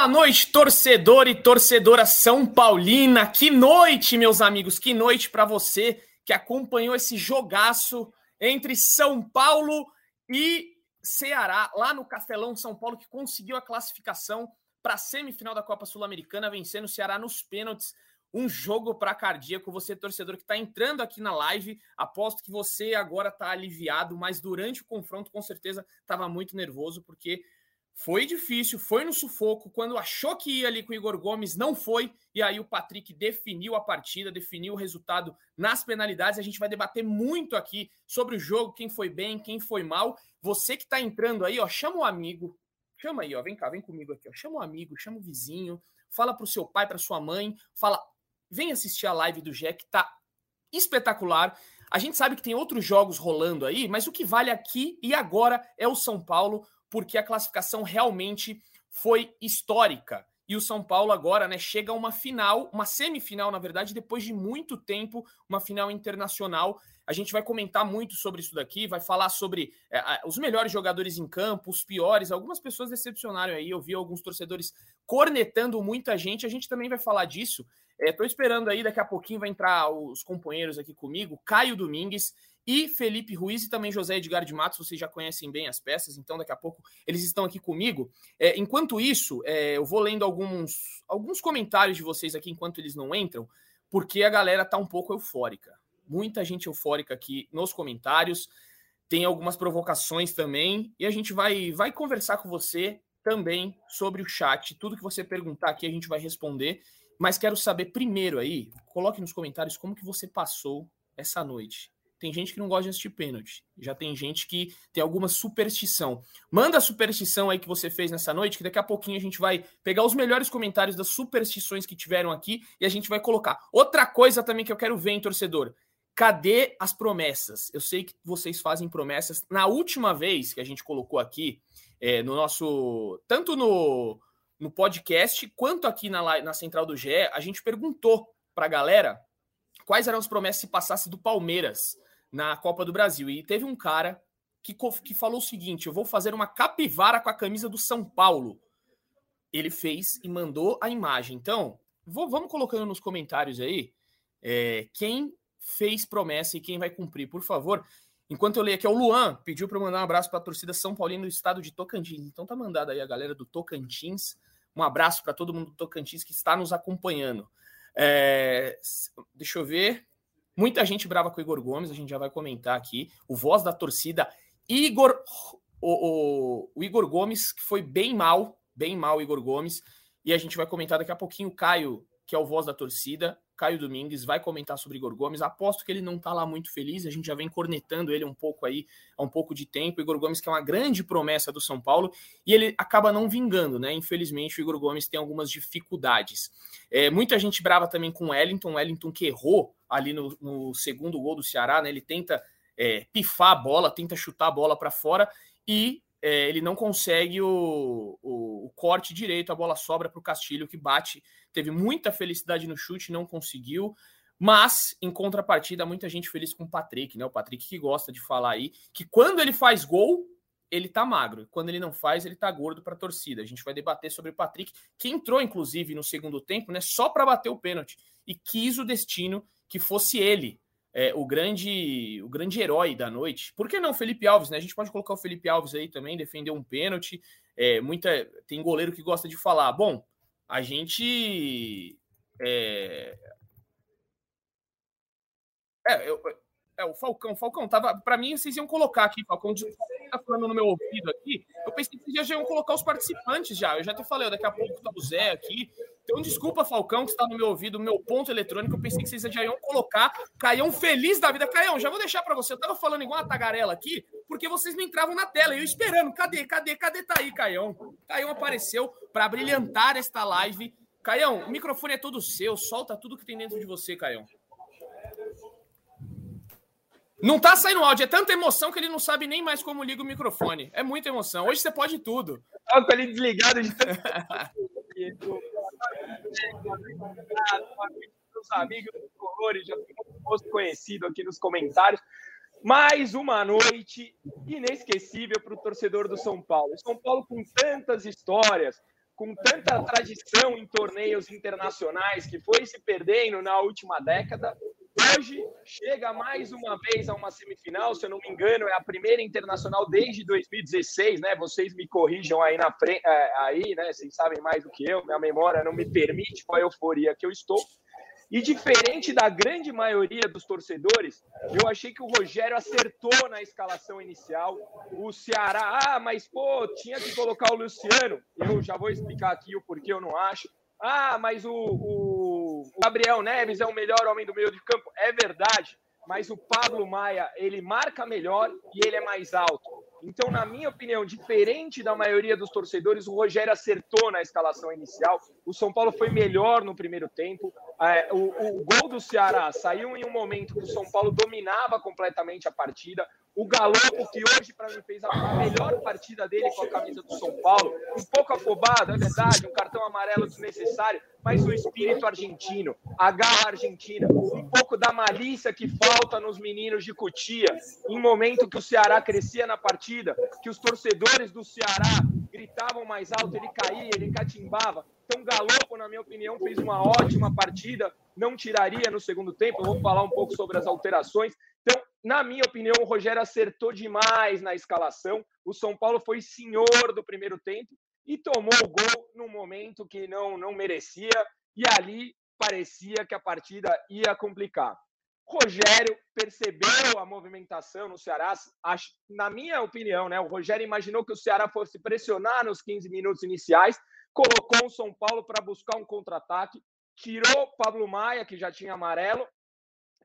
Boa noite, torcedor e torcedora São Paulina. Que noite, meus amigos, que noite para você que acompanhou esse jogaço entre São Paulo e Ceará, lá no Castelão São Paulo, que conseguiu a classificação para a semifinal da Copa Sul-Americana, vencendo o Ceará nos pênaltis. Um jogo para cardíaco. Você, torcedor que está entrando aqui na live, aposto que você agora está aliviado, mas durante o confronto, com certeza, estava muito nervoso, porque foi difícil, foi no sufoco. Quando achou que ia ali com o Igor Gomes, não foi. E aí o Patrick definiu a partida, definiu o resultado nas penalidades. A gente vai debater muito aqui sobre o jogo, quem foi bem, quem foi mal. Você que está entrando aí, ó, chama o amigo. Chama aí, ó, vem cá, vem comigo aqui, ó. Chama o amigo, chama o vizinho, fala pro seu pai, pra sua mãe, fala, vem assistir a live do Jack, tá espetacular. A gente sabe que tem outros jogos rolando aí, mas o que vale aqui e agora é o São Paulo porque a classificação realmente foi histórica. E o São Paulo agora né, chega a uma final, uma semifinal, na verdade, depois de muito tempo, uma final internacional. A gente vai comentar muito sobre isso daqui, vai falar sobre é, os melhores jogadores em campo, os piores. Algumas pessoas decepcionaram aí, eu vi alguns torcedores cornetando muita gente. A gente também vai falar disso. Estou é, esperando aí, daqui a pouquinho vai entrar os companheiros aqui comigo, Caio Domingues e Felipe Ruiz e também José Edgar de Matos, vocês já conhecem bem as peças, então daqui a pouco eles estão aqui comigo. É, enquanto isso, é, eu vou lendo alguns, alguns comentários de vocês aqui enquanto eles não entram, porque a galera tá um pouco eufórica. Muita gente eufórica aqui nos comentários, tem algumas provocações também, e a gente vai, vai conversar com você também sobre o chat. Tudo que você perguntar aqui a gente vai responder, mas quero saber primeiro aí, coloque nos comentários como que você passou essa noite tem gente que não gosta de assistir pênalti. Já tem gente que tem alguma superstição. Manda a superstição aí que você fez nessa noite, que daqui a pouquinho a gente vai pegar os melhores comentários das superstições que tiveram aqui e a gente vai colocar. Outra coisa também que eu quero ver, hein, torcedor. Cadê as promessas? Eu sei que vocês fazem promessas. Na última vez que a gente colocou aqui, é, no nosso. Tanto no, no podcast quanto aqui na, na Central do GE, a gente perguntou para a galera quais eram as promessas se passasse do Palmeiras na Copa do Brasil. E teve um cara que, que falou o seguinte: eu vou fazer uma capivara com a camisa do São Paulo. Ele fez e mandou a imagem. Então, vou, vamos colocando nos comentários aí é, quem fez promessa e quem vai cumprir, por favor. Enquanto eu leio aqui, é o Luan pediu para mandar um abraço para a torcida São Paulino do estado de Tocantins. Então tá mandado aí a galera do Tocantins. Um abraço para todo mundo do Tocantins que está nos acompanhando. É, deixa eu ver. Muita gente brava com o Igor Gomes, a gente já vai comentar aqui. O voz da torcida, Igor. O, o, o Igor Gomes, que foi bem mal, bem mal, Igor Gomes. E a gente vai comentar daqui a pouquinho o Caio, que é o voz da torcida. Caio Domingues vai comentar sobre Igor Gomes. Aposto que ele não tá lá muito feliz, a gente já vem cornetando ele um pouco aí há um pouco de tempo. Igor Gomes, que é uma grande promessa do São Paulo, e ele acaba não vingando, né? Infelizmente, o Igor Gomes tem algumas dificuldades. É, muita gente brava também com o Wellington, o Wellington que errou ali no, no segundo gol do Ceará, né? Ele tenta é, pifar a bola, tenta chutar a bola para fora e é, ele não consegue o, o, o, corte direito, a bola sobra para o Castilho, que bate. Teve muita felicidade no chute, não conseguiu. Mas, em contrapartida, muita gente feliz com o Patrick, né? O Patrick que gosta de falar aí que quando ele faz gol, ele tá magro. Quando ele não faz, ele tá gordo para a torcida. A gente vai debater sobre o Patrick, que entrou, inclusive, no segundo tempo, né? Só para bater o pênalti. E quis o destino que fosse ele é, o grande o grande herói da noite. Por que não Felipe Alves, né? A gente pode colocar o Felipe Alves aí também, defender um pênalti. É, muita tem goleiro que gosta de falar. Bom, a gente é, é, eu, é o Falcão. Falcão tava para mim vocês iam colocar aqui, Falcão tá falando no meu ouvido aqui. Eu pensei que vocês já iam colocar os participantes já. Eu já te falei, daqui a pouco tá o Zé aqui, então, desculpa, Falcão, que está no meu ouvido, meu ponto eletrônico. Eu pensei que vocês já iam colocar Caião feliz da vida. Caião, já vou deixar para você. Eu tava falando igual uma tagarela aqui, porque vocês me entravam na tela. Eu esperando. Cadê, cadê, cadê? Tá aí, Caião. Caião apareceu para brilhantar esta live. Caião, o microfone é todo seu. Solta tudo que tem dentro de você, Caião. Não tá saindo áudio, é tanta emoção que ele não sabe nem mais como liga o microfone. É muita emoção. Hoje você pode tudo. Tá com ele desligado de Meus amigos colores, já tem conhecido aqui nos comentários. Mais uma noite inesquecível para o torcedor do São Paulo. São Paulo com tantas histórias, com tanta tradição em torneios internacionais que foi se perdendo na última década, hoje chega mais uma vez a uma semifinal, se eu não me engano, é a primeira internacional desde 2016, né? Vocês me corrijam aí na frente, é, aí, né? Vocês sabem mais do que eu, minha memória não me permite com a euforia que eu estou. E diferente da grande maioria dos torcedores, eu achei que o Rogério acertou na escalação inicial. O Ceará, ah, mas pô, tinha que colocar o Luciano. Eu já vou explicar aqui o porquê eu não acho. Ah, mas o, o, o Gabriel Neves é o melhor homem do meio de campo. É verdade, mas o Pablo Maia, ele marca melhor e ele é mais alto. Então, na minha opinião, diferente da maioria dos torcedores, o Rogério acertou na escalação inicial. O São Paulo foi melhor no primeiro tempo. É, o, o, gol do Ceará saiu em um momento que o São Paulo dominava completamente a partida. O Galopo, que hoje para mim fez a melhor partida dele com a camisa do São Paulo, um pouco afobado, é verdade, um cartão amarelo desnecessário, mas o espírito argentino, a garra argentina, um pouco da malícia que falta nos meninos de Cotia, em momento que o Ceará crescia na partida, que os torcedores do Ceará gritavam mais alto, ele caía, ele catimbava. Então, Galopo, na minha opinião, fez uma ótima partida, não tiraria no segundo tempo. Eu vou falar um pouco sobre as alterações. Na minha opinião, o Rogério acertou demais na escalação. O São Paulo foi senhor do primeiro tempo e tomou o gol num momento que não, não merecia. E ali parecia que a partida ia complicar. Rogério percebeu a movimentação no Ceará. Na minha opinião, né, o Rogério imaginou que o Ceará fosse pressionar nos 15 minutos iniciais, colocou o São Paulo para buscar um contra-ataque, tirou Pablo Maia, que já tinha amarelo,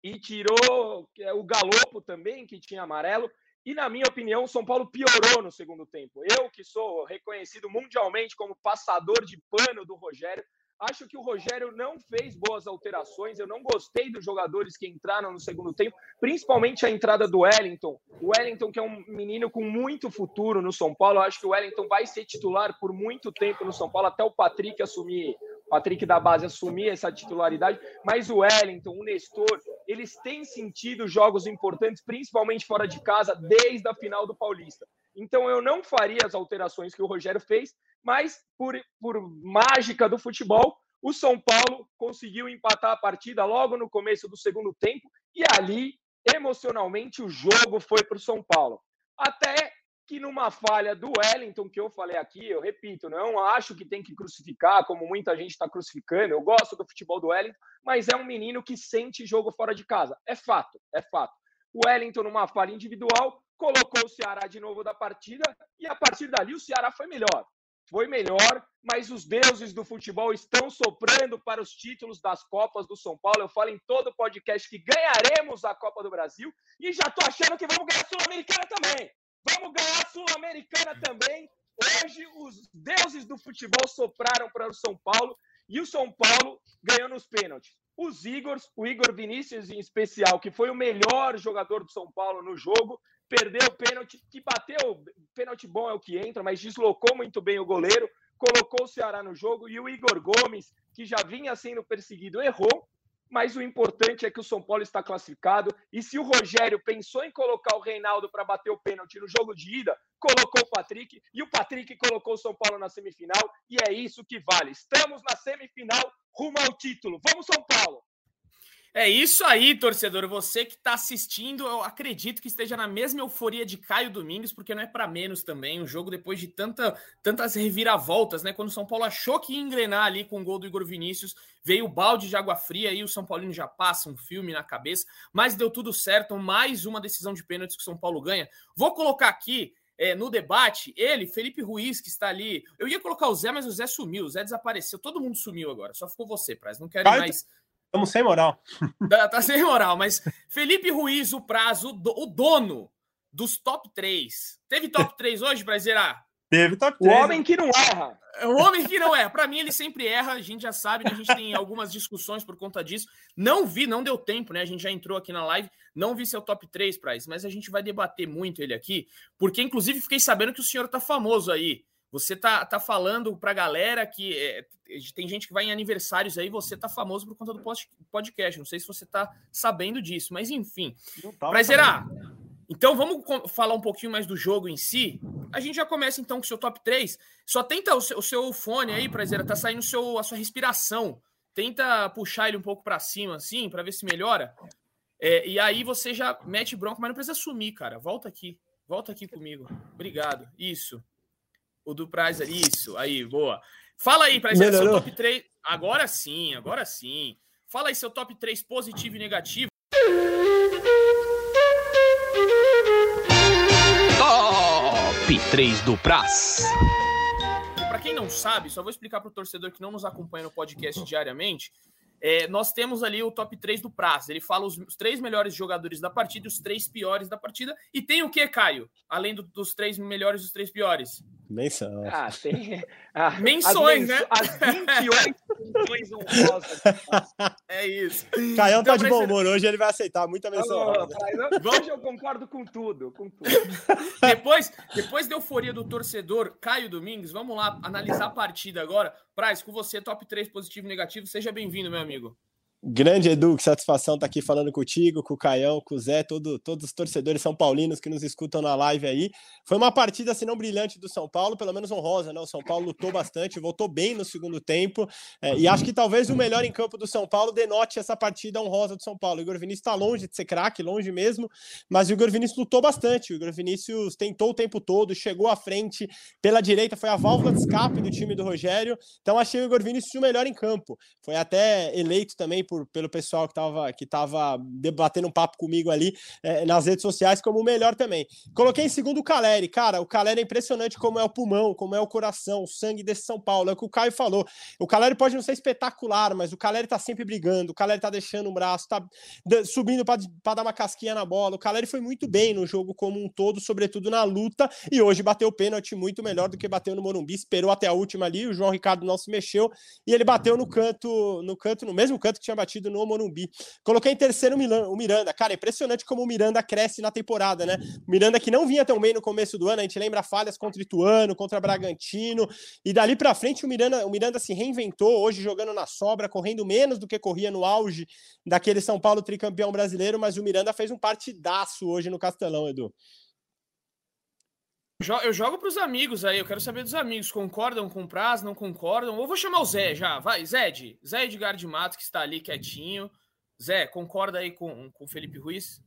e tirou é, o Galopo também, que tinha amarelo. E, na minha opinião, o São Paulo piorou no segundo tempo. Eu, que sou reconhecido mundialmente como passador de pano do Rogério, acho que o Rogério não fez boas alterações. Eu não gostei dos jogadores que entraram no segundo tempo, principalmente a entrada do Wellington. O Wellington, que é um menino com muito futuro no São Paulo, acho que o Wellington vai ser titular por muito tempo no São Paulo, até o Patrick assumir Patrick da base assumir essa titularidade, mas o Wellington, o Nestor, eles têm sentido jogos importantes, principalmente fora de casa, desde a final do Paulista. Então eu não faria as alterações que o Rogério fez, mas por, por mágica do futebol, o São Paulo conseguiu empatar a partida logo no começo do segundo tempo e ali, emocionalmente, o jogo foi para o São Paulo. Até que numa falha do Wellington, que eu falei aqui, eu repito, não acho que tem que crucificar, como muita gente está crucificando, eu gosto do futebol do Wellington, mas é um menino que sente jogo fora de casa. É fato, é fato. O Wellington, numa falha individual, colocou o Ceará de novo da partida, e a partir dali o Ceará foi melhor. Foi melhor, mas os deuses do futebol estão soprando para os títulos das Copas do São Paulo. Eu falo em todo podcast que ganharemos a Copa do Brasil e já estou achando que vamos ganhar a Sul-Americana também. Vamos ganhar a Sul-Americana também. Hoje, os deuses do futebol sopraram para o São Paulo e o São Paulo ganhou nos pênaltis. Os Igors, o Igor Vinícius em especial, que foi o melhor jogador do São Paulo no jogo, perdeu o pênalti, que bateu, pênalti bom é o que entra, mas deslocou muito bem o goleiro, colocou o Ceará no jogo e o Igor Gomes, que já vinha sendo perseguido, errou mas o importante é que o São Paulo está classificado. E se o Rogério pensou em colocar o Reinaldo para bater o pênalti no jogo de ida, colocou o Patrick e o Patrick colocou o São Paulo na semifinal. E é isso que vale. Estamos na semifinal rumo ao título. Vamos, São Paulo! É isso aí, torcedor. Você que está assistindo, eu acredito que esteja na mesma euforia de Caio Domingos, porque não é para menos também. Um jogo depois de tanta, tantas reviravoltas, né? Quando o São Paulo achou que ia engrenar ali com o gol do Igor Vinícius, veio o balde de água fria e o São Paulino já passa um filme na cabeça, mas deu tudo certo. Mais uma decisão de pênaltis que o São Paulo ganha. Vou colocar aqui é, no debate, ele, Felipe Ruiz, que está ali. Eu ia colocar o Zé, mas o Zé sumiu, o Zé desapareceu. Todo mundo sumiu agora, só ficou você, Praz. Não quero mais. Estamos sem moral. Tá, tá, sem moral, mas Felipe Ruiz, o prazo, o dono dos top 3. Teve top 3 hoje, Brasileira? Teve top 3. O homem que não erra. O homem que não erra. Para mim, ele sempre erra. A gente já sabe, né? a gente tem algumas discussões por conta disso. Não vi, não deu tempo, né? A gente já entrou aqui na live. Não vi seu top 3, Price, mas a gente vai debater muito ele aqui, porque inclusive fiquei sabendo que o senhor tá famoso aí. Você tá, tá falando pra galera que é, tem gente que vai em aniversários aí, você tá famoso por conta do podcast. Não sei se você tá sabendo disso, mas enfim. Prazerar, Então vamos falar um pouquinho mais do jogo em si. A gente já começa então com o seu top 3. Só tenta o seu, o seu fone aí, prazer, tá saindo seu, a sua respiração. Tenta puxar ele um pouco para cima, assim, para ver se melhora. É, e aí você já mete bronca, mas não precisa sumir, cara. Volta aqui. Volta aqui comigo. Obrigado. Isso. O do Praz ali. Isso. Aí, boa. Fala aí, Praz, seu top 3. Agora sim, agora sim. Fala aí seu top 3 positivo e negativo. Top 3 do Praz. Para quem não sabe, só vou explicar para o torcedor que não nos acompanha no podcast diariamente. É, nós temos ali o top 3 do Praz. Ele fala os, os, três melhores jogadores da partida e os três piores da partida. E tem o que, Caio? Além do, dos três melhores e os três piores? Menção. Ah, tem. Ah, menções, as né? As 28 menções honrosas. É isso. Caião tá então, de bom humor. Hoje ele vai aceitar muita menção. Hoje eu concordo com tudo, com tudo. depois, depois da euforia do torcedor Caio Domingos, vamos lá analisar a partida agora. Praz, com você, top 3 positivo e negativo. Seja bem-vindo, meu amigo. Grande Edu, que satisfação estar tá aqui falando contigo, com o Caião, com o Zé, todo, todos os torcedores são paulinos que nos escutam na live aí. Foi uma partida, assim, não brilhante do São Paulo, pelo menos honrosa, né? O São Paulo lutou bastante, voltou bem no segundo tempo, é, e acho que talvez o melhor em campo do São Paulo denote essa partida honrosa do São Paulo. O Igor Vinícius está longe de ser craque, longe mesmo, mas o Igor Vinícius lutou bastante. O Igor Vinícius tentou o tempo todo, chegou à frente pela direita, foi a válvula de escape do time do Rogério. Então achei o Igor Vinícius o melhor em campo. Foi até eleito também por, pelo pessoal que estava que tava debatendo um papo comigo ali é, nas redes sociais como o melhor também. Coloquei em segundo o Caleri. Cara, o Caleri é impressionante como é o pulmão, como é o coração, o sangue desse São Paulo. É o que o Caio falou. O Caleri pode não ser espetacular, mas o Caleri tá sempre brigando, o Caleri tá deixando um braço, tá subindo para dar uma casquinha na bola. O Caleri foi muito bem no jogo como um todo, sobretudo na luta, e hoje bateu o pênalti muito melhor do que bateu no Morumbi. Esperou até a última ali, o João Ricardo não se mexeu e ele bateu no canto, no canto, no mesmo canto que tinha batido no Morumbi. Coloquei em terceiro o Miranda. Cara, é impressionante como o Miranda cresce na temporada, né? O Miranda que não vinha tão bem no começo do ano, a gente lembra falhas contra Ituano, contra Bragantino, e dali para frente o Miranda, o Miranda se reinventou, hoje jogando na sobra, correndo menos do que corria no auge daquele São Paulo tricampeão brasileiro, mas o Miranda fez um partidaço hoje no Castelão, Edu. Eu jogo para os amigos aí, eu quero saber dos amigos. Concordam com o prazo, não concordam? Ou vou chamar o Zé já, vai, Zed. Zé Edgar de Matos, que está ali quietinho. Zé, concorda aí com o Felipe Ruiz?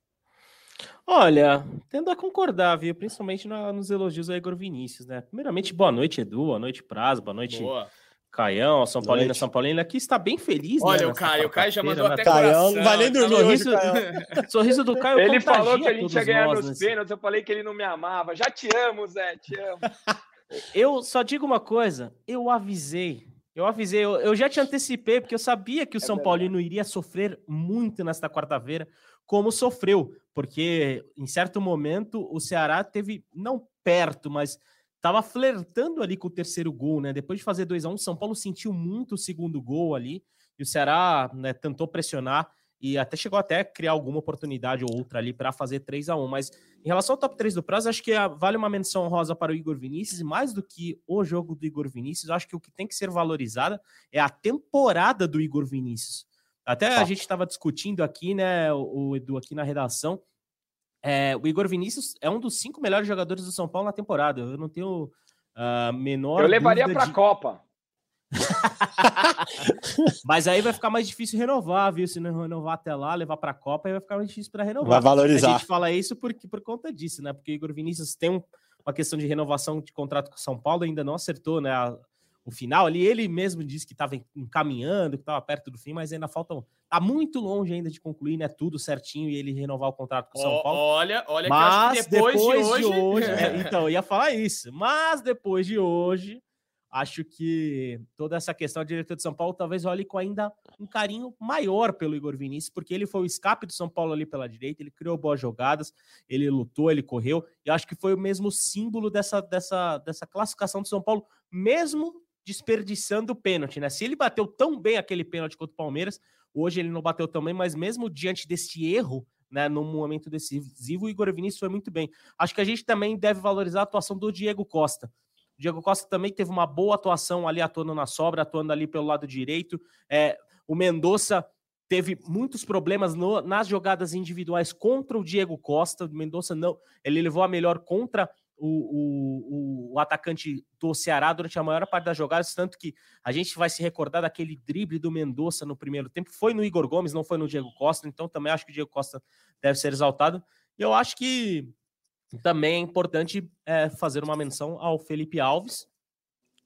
Olha, tendo a concordar, viu? Principalmente na, nos elogios ao Igor Vinícius, né? Primeiramente, boa noite, Edu, boa noite, Prazo, boa noite, boa. Caião, São Paulino, São Paulino, aqui está bem feliz, Olha né, o Caio, o Caio já mandou né? até Caião, não vai nem dormir sorriso, hoje, sorriso do Caio Ele falou que a gente ia ganhar nos pênaltis, eu falei que ele não me amava. Já te amo, Zé, te amo. eu só digo uma coisa, eu avisei, eu avisei, eu, eu já te antecipei, porque eu sabia que o é São verdade. Paulino iria sofrer muito nesta quarta-feira, como sofreu, porque em certo momento o Ceará teve, não perto, mas estava flertando ali com o terceiro gol, né? Depois de fazer 2 a 1 um, São Paulo sentiu muito o segundo gol ali, e o Ceará né, tentou pressionar e até chegou até a criar alguma oportunidade ou outra ali para fazer 3 a 1 Mas em relação ao top 3 do prazo, acho que vale uma menção rosa para o Igor Vinícius, e mais do que o jogo do Igor Vinícius, acho que o que tem que ser valorizada é a temporada do Igor Vinícius. Até a gente estava discutindo aqui, né, o Edu, aqui na redação, é, o Igor Vinícius é um dos cinco melhores jogadores do São Paulo na temporada. Eu não tenho uh, menor. Eu levaria para a de... Copa. Mas aí vai ficar mais difícil renovar, viu? Se não renovar até lá, levar para a Copa, aí vai ficar mais difícil para renovar. Vai valorizar. A gente fala isso porque, por conta disso, né? Porque o Igor Vinícius tem um, uma questão de renovação de contrato com o São Paulo, ainda não acertou, né? A, o final ali. Ele mesmo disse que estava encaminhando, que estava perto do fim, mas ainda faltam. Tá muito longe ainda de concluir, né? Tudo certinho e ele renovar o contrato com o São Paulo. Olha, olha, mas que depois, depois, de hoje. De hoje é, então, eu ia falar isso. Mas depois de hoje, acho que toda essa questão do diretor de São Paulo talvez olhe com ainda um carinho maior pelo Igor Vinícius, porque ele foi o escape do São Paulo ali pela direita, ele criou boas jogadas, ele lutou, ele correu, e acho que foi o mesmo símbolo dessa, dessa, dessa classificação do São Paulo, mesmo desperdiçando o pênalti, né? Se ele bateu tão bem aquele pênalti contra o Palmeiras, hoje ele não bateu tão bem, mas mesmo diante desse erro, né, no momento decisivo, o Igor Vinícius foi muito bem. Acho que a gente também deve valorizar a atuação do Diego Costa. O Diego Costa também teve uma boa atuação ali atuando na sobra, atuando ali pelo lado direito. É, o Mendonça teve muitos problemas no, nas jogadas individuais contra o Diego Costa. O Mendonça não, ele levou a melhor contra o, o, o, atacante do Ceará durante a maior parte das jogadas, tanto que a gente vai se recordar daquele drible do Mendonça no primeiro tempo. Foi no Igor Gomes, não foi no Diego Costa, então também acho que o Diego Costa deve ser exaltado. E eu acho que também é importante é, fazer uma menção ao Felipe Alves.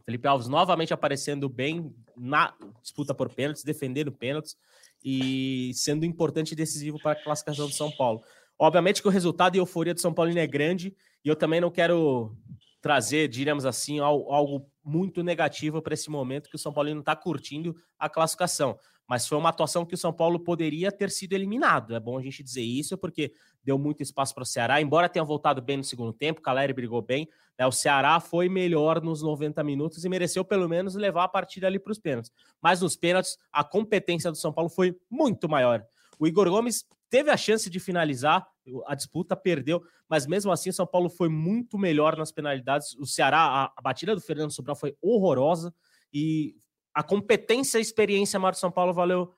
Felipe Alves novamente aparecendo bem na disputa por pênaltis, defendendo pênaltis e sendo importante e decisivo para a classificação do São Paulo. Obviamente que o resultado e a euforia do São Paulo é grande e eu também não quero trazer, diríamos assim, algo muito negativo para esse momento que o São Paulo não está curtindo a classificação. Mas foi uma atuação que o São Paulo poderia ter sido eliminado. É bom a gente dizer isso, porque deu muito espaço para o Ceará, embora tenha voltado bem no segundo tempo, o Caleri brigou bem. Né, o Ceará foi melhor nos 90 minutos e mereceu pelo menos levar a partida ali para os pênaltis. Mas nos pênaltis, a competência do São Paulo foi muito maior. O Igor Gomes teve a chance de finalizar, a disputa perdeu, mas mesmo assim o São Paulo foi muito melhor nas penalidades. O Ceará, a, batida do Fernando Sobral foi horrorosa e a competência e a experiência do São Paulo valeu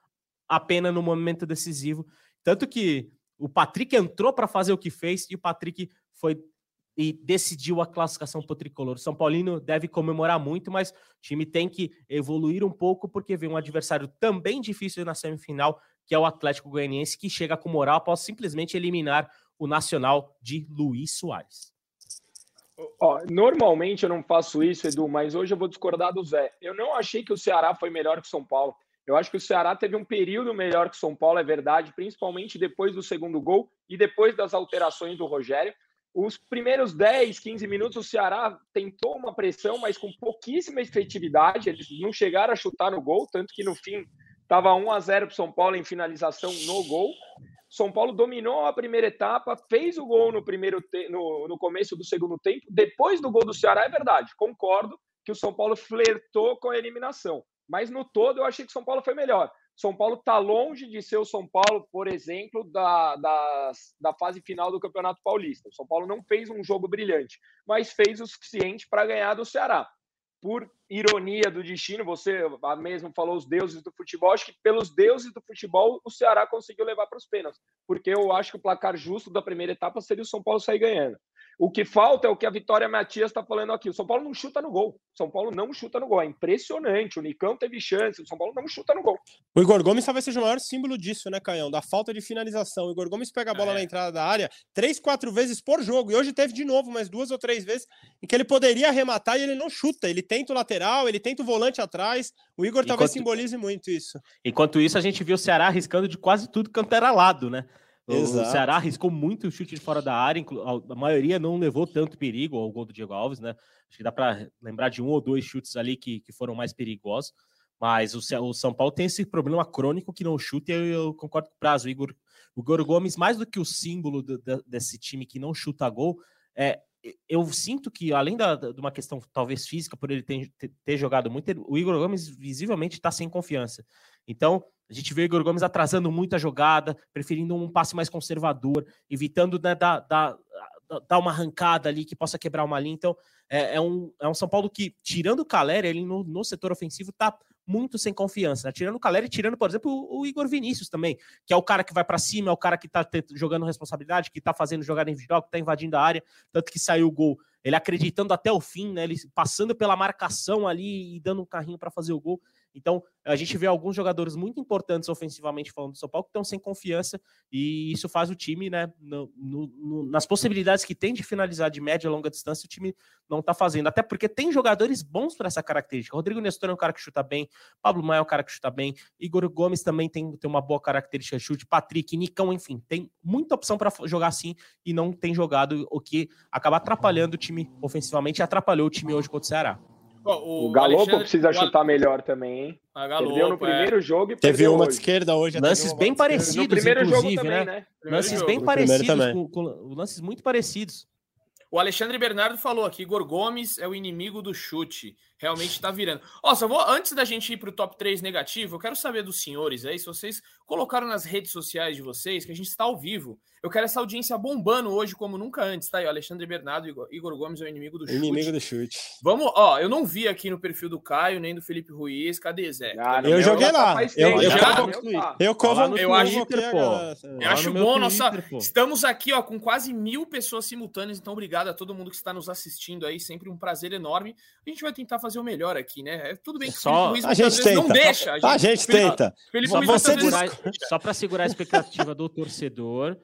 a pena no momento decisivo. Tanto que o Patrick entrou para fazer o que fez e o Patrick foi e decidiu a classificação para o tricolor. São Paulino deve comemorar muito, mas o time tem que evoluir um pouco, porque vem um adversário também difícil na semifinal, que é o Atlético Goianiense, que chega com moral após simplesmente eliminar o Nacional de Luiz Soares. Ó, normalmente eu não faço isso, Edu, mas hoje eu vou discordar do Zé. Eu não achei que o Ceará foi melhor que o São Paulo. Eu acho que o Ceará teve um período melhor que o São Paulo, é verdade, principalmente depois do segundo gol e depois das alterações do Rogério. Os primeiros 10, 15 minutos, o Ceará tentou uma pressão, mas com pouquíssima efetividade. Eles não chegaram a chutar no gol, tanto que no fim estava 1 a 0 para o São Paulo em finalização no gol. São Paulo dominou a primeira etapa, fez o gol no primeiro no, no começo do segundo tempo. Depois do gol do Ceará, é verdade, concordo que o São Paulo flertou com a eliminação. Mas no todo eu achei que o São Paulo foi melhor. São Paulo está longe de ser o São Paulo, por exemplo, da, da, da fase final do Campeonato Paulista. O São Paulo não fez um jogo brilhante, mas fez o suficiente para ganhar do Ceará por ironia do destino, você mesmo falou os deuses do futebol, acho que pelos deuses do futebol o Ceará conseguiu levar para os pênaltis, porque eu acho que o placar justo da primeira etapa seria o São Paulo sair ganhando. O que falta é o que a Vitória Matias está falando aqui. O São Paulo não chuta no gol. O São Paulo não chuta no gol. É impressionante. O Nicão teve chance. O São Paulo não chuta no gol. O Igor Gomes talvez seja o maior símbolo disso, né, Caião? Da falta de finalização. O Igor Gomes pega a bola é. na entrada da área três, quatro vezes por jogo. E hoje teve de novo mais duas ou três vezes em que ele poderia arrematar e ele não chuta. Ele tenta o lateral, ele tenta o volante atrás. O Igor Enquanto... talvez simbolize muito isso. Enquanto isso, a gente viu o Ceará arriscando de quase tudo canto era lado, né? Exato. O Ceará arriscou muito o chute de fora da área, a maioria não levou tanto perigo ao gol do Diego Alves, né? Acho que dá para lembrar de um ou dois chutes ali que, que foram mais perigosos. Mas o, o São Paulo tem esse problema crônico que não chuta, e eu, eu concordo com o prazo. O Igor, o Igor Gomes, mais do que o símbolo do, do, desse time que não chuta gol, é, eu sinto que, além da, de uma questão talvez física, por ele ter, ter, ter jogado muito, o Igor Gomes visivelmente está sem confiança. Então, a gente vê o Igor Gomes atrasando muito a jogada, preferindo um passe mais conservador, evitando né, dar, dar, dar uma arrancada ali que possa quebrar uma linha. Então, é, é, um, é um São Paulo que, tirando o Caleri, ele no, no setor ofensivo está muito sem confiança. Né? Tirando o Caleri, tirando, por exemplo, o, o, Igor Vinícius também, que é o cara que vai para cima, é o cara que está jogando responsabilidade, que está fazendo jogada individual, que está invadindo a área, tanto que saiu o gol. Ele acreditando até o fim, né? Ele passando pela marcação ali e dando um carrinho para fazer o gol. Então, a gente vê alguns jogadores muito importantes ofensivamente falando do São Paulo que estão sem confiança e isso faz o time, né, no, no, nas possibilidades que tem de finalizar de média e longa distância, o time não está fazendo. Até porque tem jogadores bons para essa característica. Rodrigo Nestor é um cara que chuta bem, Pablo Maia é um cara que chuta bem, Igor Gomes também tem, tem uma boa característica de chute, Patrick, Nicão, enfim, tem muita opção para jogar assim e não tem jogado, o que acaba atrapalhando o time ofensivamente e atrapalhou o time hoje contra o Ceará. O, o Galopo Alexandre... precisa chutar melhor também, hein? A Galopo, perdeu no primeiro é. jogo e Teve uma hoje. de esquerda hoje. Lances bem parecidos, no primeiro inclusive, jogo também, né? né? Lances jogo. bem no parecidos, com, com, lances muito parecidos. O Alexandre Bernardo falou aqui, Igor Gomes é o inimigo do chute. Realmente tá virando. Ó, só vou, antes da gente ir pro top 3 negativo, eu quero saber dos senhores aí, se vocês colocaram nas redes sociais de vocês, que a gente está ao vivo. Eu quero essa audiência bombando hoje como nunca antes, tá aí, ó, Alexandre Bernardo, Igor, Igor Gomes é o inimigo do chute. Inimigo do chute. Vamos, ó, eu não vi aqui no perfil do Caio, nem do Felipe Ruiz, cadê Zé? Ah, Eu meu joguei tá lá. Eu- eu já. Eu, no eu acho- a pô. Eu acho bom, nossa. Twitter, pô. Estamos aqui, ó, com quase mil pessoas simultâneas, então obrigado a todo mundo que está nos assistindo aí, sempre um prazer enorme. A gente vai tentar fazer o melhor aqui, né? É tudo bem que Só- Ruiz A gente vezes não tenta. deixa. A gente Felipe- tenta. Felipe Só para você segurar, só pra segurar a expectativa do torcedor,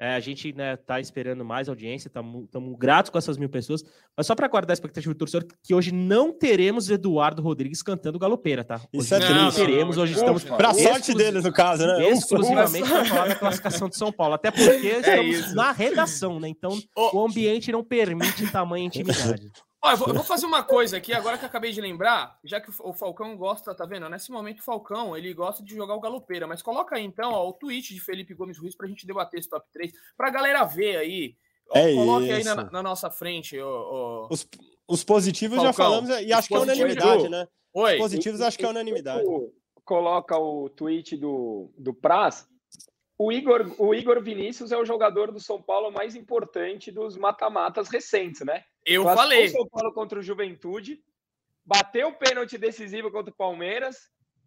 é, a gente né, tá esperando mais audiência, estamos gratos com essas mil pessoas, mas só para guardar a expectativa do torcedor, que hoje não teremos Eduardo Rodrigues cantando galopeira, tá? Hoje Isso é não triste. teremos, hoje Ufa, estamos exclusi- sorte deles, no caso, né? exclusivamente para falar da classificação de São Paulo, até porque estamos isso. na redação, né? Então Ô, o ambiente não permite tamanha intimidade. Ó, eu, vou, eu vou fazer uma coisa aqui, agora que eu acabei de lembrar, já que o, Falcão gosta, tá vendo? Nesse momento o Falcão, ele gosta de jogar o galopeira, mas coloca aí então ó, o tweet de Felipe Gomes Ruiz pra gente debater esse top 3, pra galera ver aí. Ó, É coloque aí na, na nossa frente, ó, ó. Os, os positivos já Falcão, falamos e acho que é unanimidade, né? Oi. Os positivos acho que é unanimidade. Coloca o tweet do, do Praz. O Igor, o Igor Vinícius é o jogador do São Paulo mais importante dos mata-matas recentes, né? Eu Classificou falei. o São Paulo contra o Juventude, bateu o pênalti decisivo contra o Palmeiras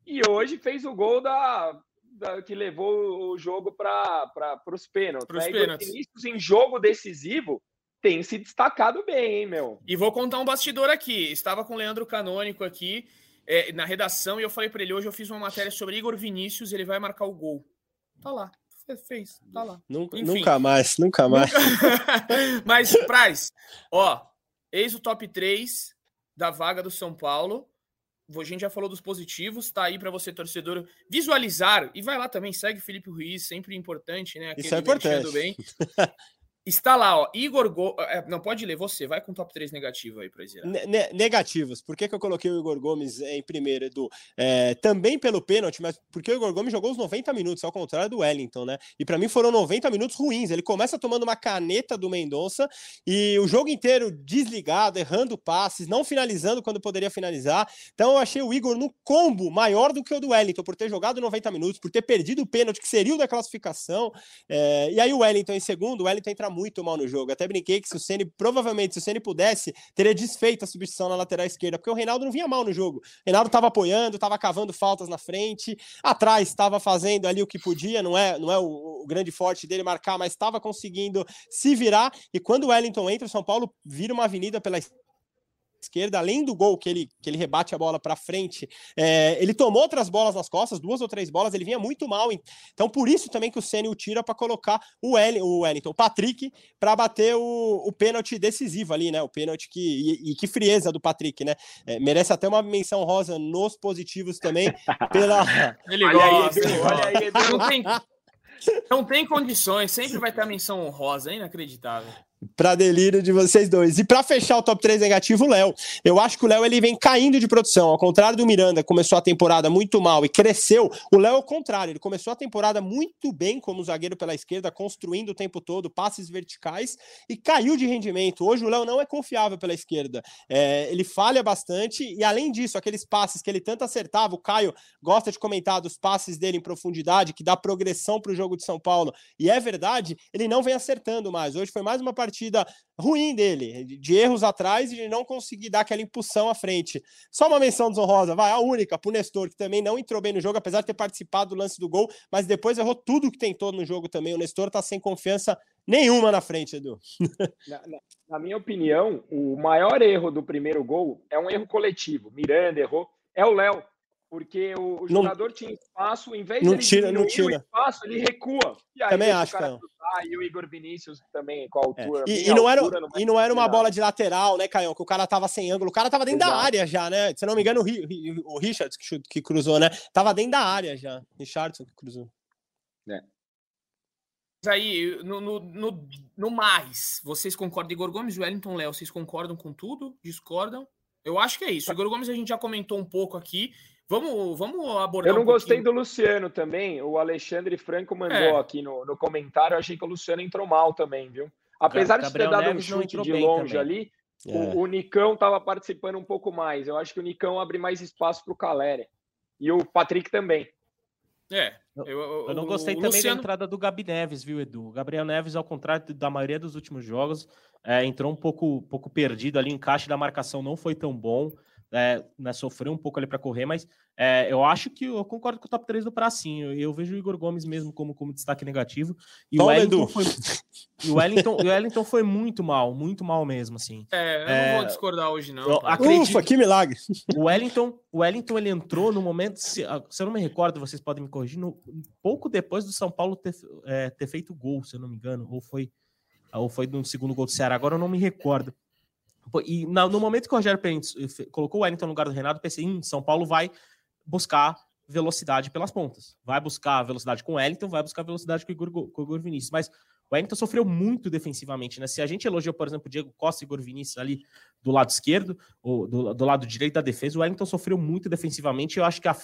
e hoje fez o gol da, da- que levou o jogo para os pênaltis. Pros né? Pênaltis. Vinícius em jogo decisivo tem se destacado bem, hein, meu? E vou contar um bastidor aqui. Estava com o Leandro Canônico aqui é, na redação e eu falei para ele: hoje eu fiz uma matéria sobre Igor Vinícius, ele vai marcar o gol. Tá lá. Fe- Fez, tá lá. Nunca, Enfim. nunca mais, nunca mais. Mas, Praz, ó, eis o top 3 da vaga do São Paulo. A gente já falou dos positivos, tá aí para você, torcedor, visualizar. E vai lá também, segue o Felipe Ruiz, sempre importante, né? Isso é Aquele importante. Bem. Está lá, ó, Igor Go... é, Não, pode ler você, vai com top 3 negativo aí. Ne- ne- negativos. Por que, que eu coloquei o Igor Gomes em primeiro, Edu? É, também pelo pênalti, mas porque o Igor Gomes jogou os 90 minutos, ao contrário do Wellington, né? E para mim foram 90 minutos ruins. Ele começa tomando uma caneta do Mendonça e o jogo inteiro desligado, errando passes, não finalizando quando poderia finalizar. Então eu achei o Igor no combo maior do que o do Wellington, por ter jogado 90 minutos, por ter perdido o pênalti, que seria o da classificação. É, e aí o Wellington em segundo, o Wellington entra muito mal no jogo. Até brinquei que se o Ceni, provavelmente, se o Ceni pudesse, teria desfeito a substituição na lateral esquerda, porque o Reinaldo não vinha mal no jogo. O Reinaldo estava apoiando, estava cavando faltas na frente, atrás estava fazendo ali o que podia, não é, não é o, o grande forte dele marcar, mas estava conseguindo se virar. E quando o Wellington entra, o São Paulo vira uma avenida pela esquerda, além do gol que ele, que ele rebate a bola para frente, é, ele tomou outras bolas nas costas, duas ou três bolas, ele vinha muito mal. Então, por isso também que o Ceni o tira para colocar o, Welling, o Wellington, o Patrick, para bater o, o pênalti decisivo ali, né? O pênalti que. E, e que frieza do Patrick, né? É, merece até uma menção rosa nos positivos também, pela. Ele Olha aí, gosta, olha aí, Edu. Não tem, não tem condições, sempre vai ter a menção honrosa, é inacreditável. Pra delírio de vocês dois. E pra fechar o top 3 negativo, o Léo. Eu acho que o Léo ele vem caindo de produção. Ao contrário do Miranda, começou a temporada muito mal e cresceu, o Léo é o contrário. Ele começou a temporada muito bem como zagueiro pela esquerda, construindo o tempo todo, passes verticais e caiu de rendimento. Hoje o Léo não é confiável pela esquerda. É, ele falha bastante e, além disso, aqueles passes que ele tanto acertava, o Caio gosta de comentar dos passes dele em profundidade, que dá progressão para o jogo de São Paulo. E é verdade, ele não vem acertando mais. Hoje foi mais uma partida ruim dele, de- de erros atrás e de não conseguir dar aquela impulsão à frente. Só uma menção desonrosa, vai, a única, pro Nestor, que também não entrou bem no jogo, apesar de ter participado do lance do gol, mas depois errou tudo que tentou no jogo também. O Nestor tá sem confiança nenhuma na frente, Edu. Na, na- na minha opinião, o maior erro do primeiro gol é um erro coletivo. Miranda errou, é o Léo. Porque o, o Não- jogador tinha espaço, em vez Não de ele tira- não tira. o espaço, ele recua. E aí Também acho, o cara e o Igor Vinícius também, com a É. altura. E, minha e não era, altura, vai e não era uma tirar. bola de lateral, né, Caio? Que o cara tava sem ângulo. O cara tava dentro da Exato. área já, né? Se eu não me engano, o, Ri- Ri- o Richards que, que cruzou, né? Tava dentro da área já. Richardson que cruzou. Mas aí, no, no, no, no mais, vocês concordam? Igor Gomes e Wellington Léo, vocês concordam com tudo? Discordam? Eu acho que é isso. Igor Gomes a gente já comentou um pouco aqui. Vamos, vamos abordar Eu não um gostei do Luciano também. O Alexandre Franco mandou É. aqui no, no comentário. Eu achei que o Luciano entrou mal também, viu? Apesar de ter dado um Neves não chute de longe também. ali, É. O, o, Nicão estava participando um pouco mais. Eu acho que o Nicão abre mais espaço para o Caleri. E o Patrick também. É. Eu, eu, eu não gostei também Luciano... da entrada do Gabi Neves, viu, Edu? O Gabriel Neves, ao contrário da maioria dos últimos jogos, é, entrou um pouco, pouco perdido ali. O encaixe da marcação não foi tão bom é, né, sofreu um pouco ali para correr, mas é, eu acho que eu concordo com o top 3 do Pracinho. Eu, eu vejo o Igor Gomes mesmo como, como destaque negativo. E o Wellington, foi, e o, Wellington, o Wellington foi muito mal, muito mal mesmo, assim. É, eu é, não vou discordar hoje, não. Ufa, que milagre! O Wellington, o Wellington ele entrou no momento, se, ah, se eu não me recordo, vocês podem me corrigir, no, pouco depois do São Paulo ter, é, ter feito gol, se eu não me engano, ou foi, ou foi no segundo gol do Ceará, agora eu não me recordo. E no momento que o Rogério Pérez colocou o Wellington no lugar do Renato, pensei, em hum, São Paulo vai buscar velocidade pelas pontas. Vai buscar velocidade com o Wellington, vai buscar velocidade com o Igor, com o Igor Vinícius. Mas o Wellington sofreu muito defensivamente, né? Se a gente elogiou, por exemplo, o Diego Costa e Igor Vinícius ali do lado esquerdo, ou do, do lado direito da defesa, o Wellington sofreu muito defensivamente. Eu acho que a,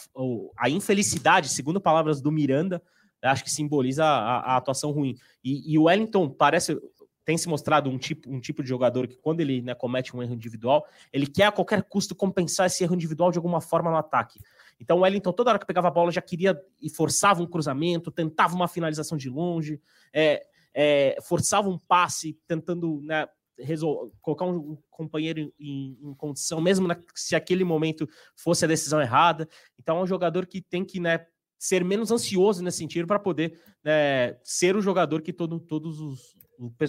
a infelicidade, segundo palavras do Miranda, acho que simboliza a, a atuação ruim. E, e, o Wellington parece tem se mostrado um tipo, um tipo de jogador que, quando ele né, comete um erro individual, ele quer a qualquer custo compensar esse erro individual de alguma forma no ataque. Então o Wellington, toda hora que pegava a bola, já queria e forçava um cruzamento, tentava uma finalização de longe, é, é, forçava um passe, tentando né, colocar um companheiro em, em condição, mesmo na, se aquele momento fosse a decisão errada. Então é um jogador que tem que né, ser menos ansioso nesse sentido para poder né, ser o jogador que todo, todos os,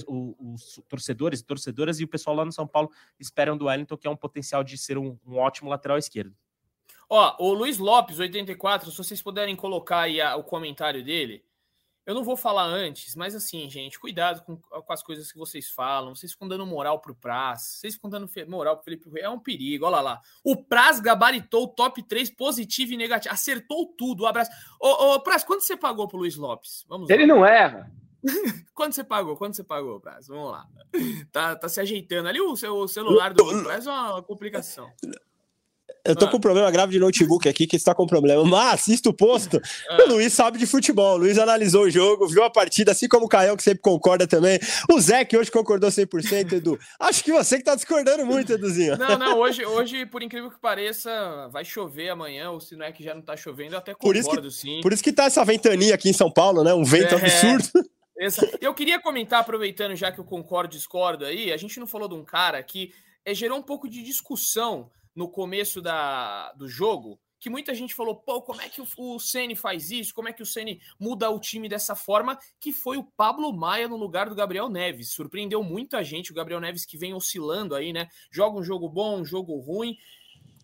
os torcedores e torcedoras e o pessoal lá no São Paulo esperam do Wellington, que é um potencial de ser um, um ótimo lateral esquerdo. Ó, o Luiz Lopes, 84, se vocês puderem colocar aí a, o comentário dele, eu não vou falar antes, mas assim, gente, cuidado com, com, as coisas que vocês falam. Vocês ficam dando moral pro Praz, vocês ficam dando moral pro Felipe Rui. É um perigo, olha lá. O Praz gabaritou o top 3 positivo e negativo. Acertou tudo. Um abraço. Ô, ô Praz, quanto você pagou pro Luiz Lopes? Vamos Ele lá. não erra. Quando você pagou? Quando você pagou, Braz? Vamos lá. Tá, tá se ajeitando ali o seu celular do Braz é uma complicação. Eu tô ah. com um problema grave de notebook aqui que está com problema. Mas, isto posto, ah. o Luiz sabe de futebol. O Luiz analisou o jogo, viu a partida, assim como o Caio, que sempre concorda também. O Zé, que hoje concordou 100%, Edu. Acho que você que tá discordando muito, Eduzinho. Não, não, hoje, hoje, por incrível que pareça, vai chover amanhã, ou se não é que já não tá chovendo, eu até concordo, por isso que, sim. Por isso que tá essa ventania aqui em São Paulo, né? Um vento é... absurdo. Eu queria comentar, aproveitando já que eu concordo discordo aí, a gente não falou de um cara que é, gerou um pouco de discussão no começo da, do jogo, que muita gente falou, pô, como é que o, o Ceni faz isso? Como é que o Ceni muda o time dessa forma? Que foi o Pablo Maia no lugar do Gabriel Neves. Surpreendeu muita gente, o Gabriel Neves que vem oscilando aí, né? Joga um jogo bom, um jogo ruim.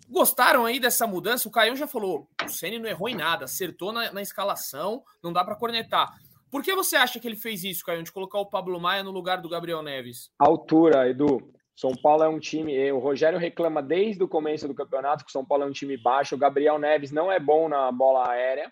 Gostaram aí dessa mudança? O Caio já falou, o Ceni não errou em nada, acertou na, na escalação, não dá para cornetar. Por que você acha que ele fez isso, Caio, de colocar o Pablo Maia no lugar do Gabriel Neves? Altura, Edu. São Paulo é um time. O Rogério reclama desde o começo do campeonato que o São Paulo é um time baixo. O Gabriel Neves não é bom na bola aérea.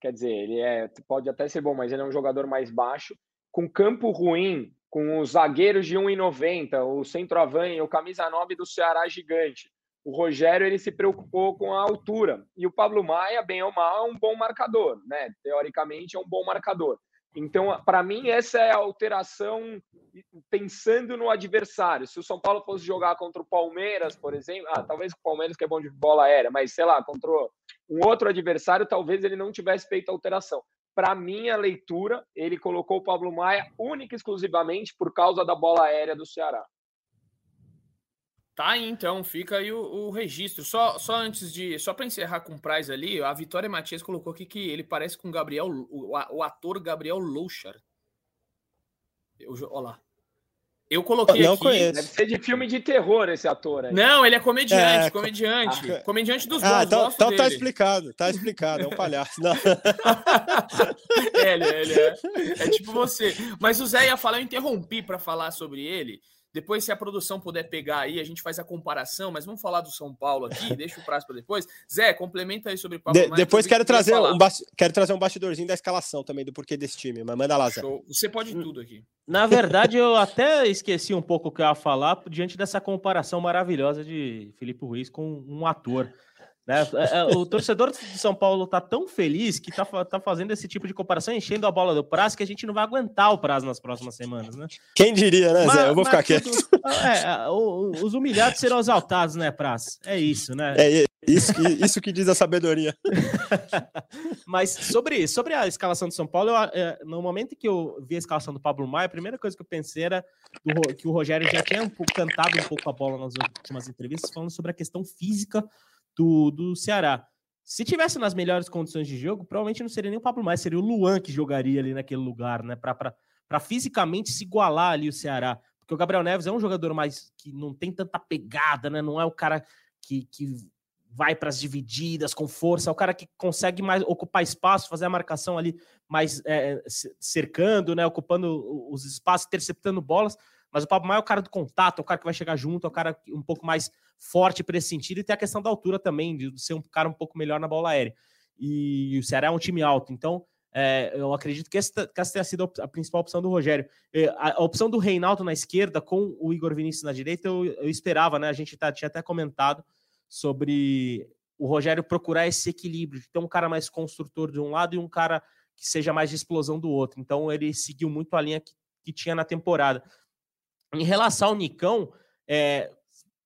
Quer dizer, ele é, pode até ser bom, mas ele é um jogador mais baixo. Com campo ruim, com os zagueiros de 1,90, o centroavante, o camisa 9 do Ceará gigante. O Rogério ele se preocupou com a altura. E o Pablo Maia, bem ou mal, é um bom marcador, né? Teoricamente é um bom marcador. Então, para mim, essa é a alteração pensando no adversário. Se o São Paulo fosse jogar contra o Palmeiras, por exemplo, ah, talvez o Palmeiras que é bom de bola aérea, mas sei lá, contra um outro adversário, talvez ele não tivesse feito alteração. Para minha leitura, ele colocou o Pablo Maia única e exclusivamente por causa da bola aérea do Ceará. Tá aí, então, fica aí o, o, registro. Só, só antes de. Só para encerrar com o Price ali, a Vitória Matias colocou aqui que ele parece com o Gabriel, o, o ator Gabriel Louchar. Olha lá. Eu coloquei não aqui. Conheço. Deve ser de filme de terror esse ator aí. Não, ele é comediante, é, comediante. Ah, comediante dos ah, bons. Ah, então, então tá explicado, tá explicado. É um palhaço. é, ele, é, ele é. É tipo você. Mas o Zé ia falar, eu interrompi para falar sobre ele. Depois, se a produção puder pegar aí, a gente faz a comparação, mas vamos falar do São Paulo aqui, deixa o prazo para depois. Zé, complementa aí sobre o Pablo De, Depois quero trazer, um quero trazer um bastidorzinho da escalação também, do porquê desse time, mas manda lá, Zé. Show. Você pode tudo aqui. Na verdade, eu até esqueci um pouco o que eu ia falar diante dessa comparação maravilhosa de Felipe Ruiz com um ator. Né? É, é, o torcedor de São Paulo tá tão feliz que tá, tá fazendo esse tipo de comparação, enchendo a bola do prazo, que a gente não vai aguentar o prazo nas próximas semanas, né? Quem diria, né, Zé? Eu vou ficar quieto. É, os humilhados serão exaltados, né, Praz? É isso, né? É isso que, isso que diz a sabedoria. Mas sobre, sobre a escalação de São Paulo, eu, no momento que eu vi a escalação do Pablo Maia, a primeira coisa que eu pensei era do, que o Rogério já tinha um pouco, cantado um pouco a bola nas últimas entrevistas, falando sobre a questão física do, do Ceará. Se tivesse nas melhores condições de jogo, provavelmente não seria nem o Pablo mais, seria o Luan que jogaria ali naquele lugar, né? Para fisicamente se igualar ali o Ceará. Porque o Gabriel Neves é um jogador mais que não tem tanta pegada, né? Não é o cara que, que vai para as divididas com força, é o cara que consegue mais ocupar espaço, fazer a marcação ali mais é, cercando, né? Ocupando os espaços, interceptando bolas. Mas o Pablo Maia é o cara do contato, é o cara que vai chegar junto, é o cara um pouco mais forte para esse sentido, e tem a questão da altura também, de ser um cara um pouco melhor na bola aérea. E o Ceará é um time alto, então é, eu acredito que essa, que essa tenha sido a principal opção do Rogério. A, a, opção do Reinaldo na esquerda com o Igor Vinícius na direita, eu, eu esperava, né? A gente tá, tinha até comentado sobre o Rogério procurar esse equilíbrio, de ter um cara mais construtor de um lado e um cara que seja mais de explosão do outro. Então ele seguiu muito a linha que, que tinha na temporada. Em relação ao Nicão, é,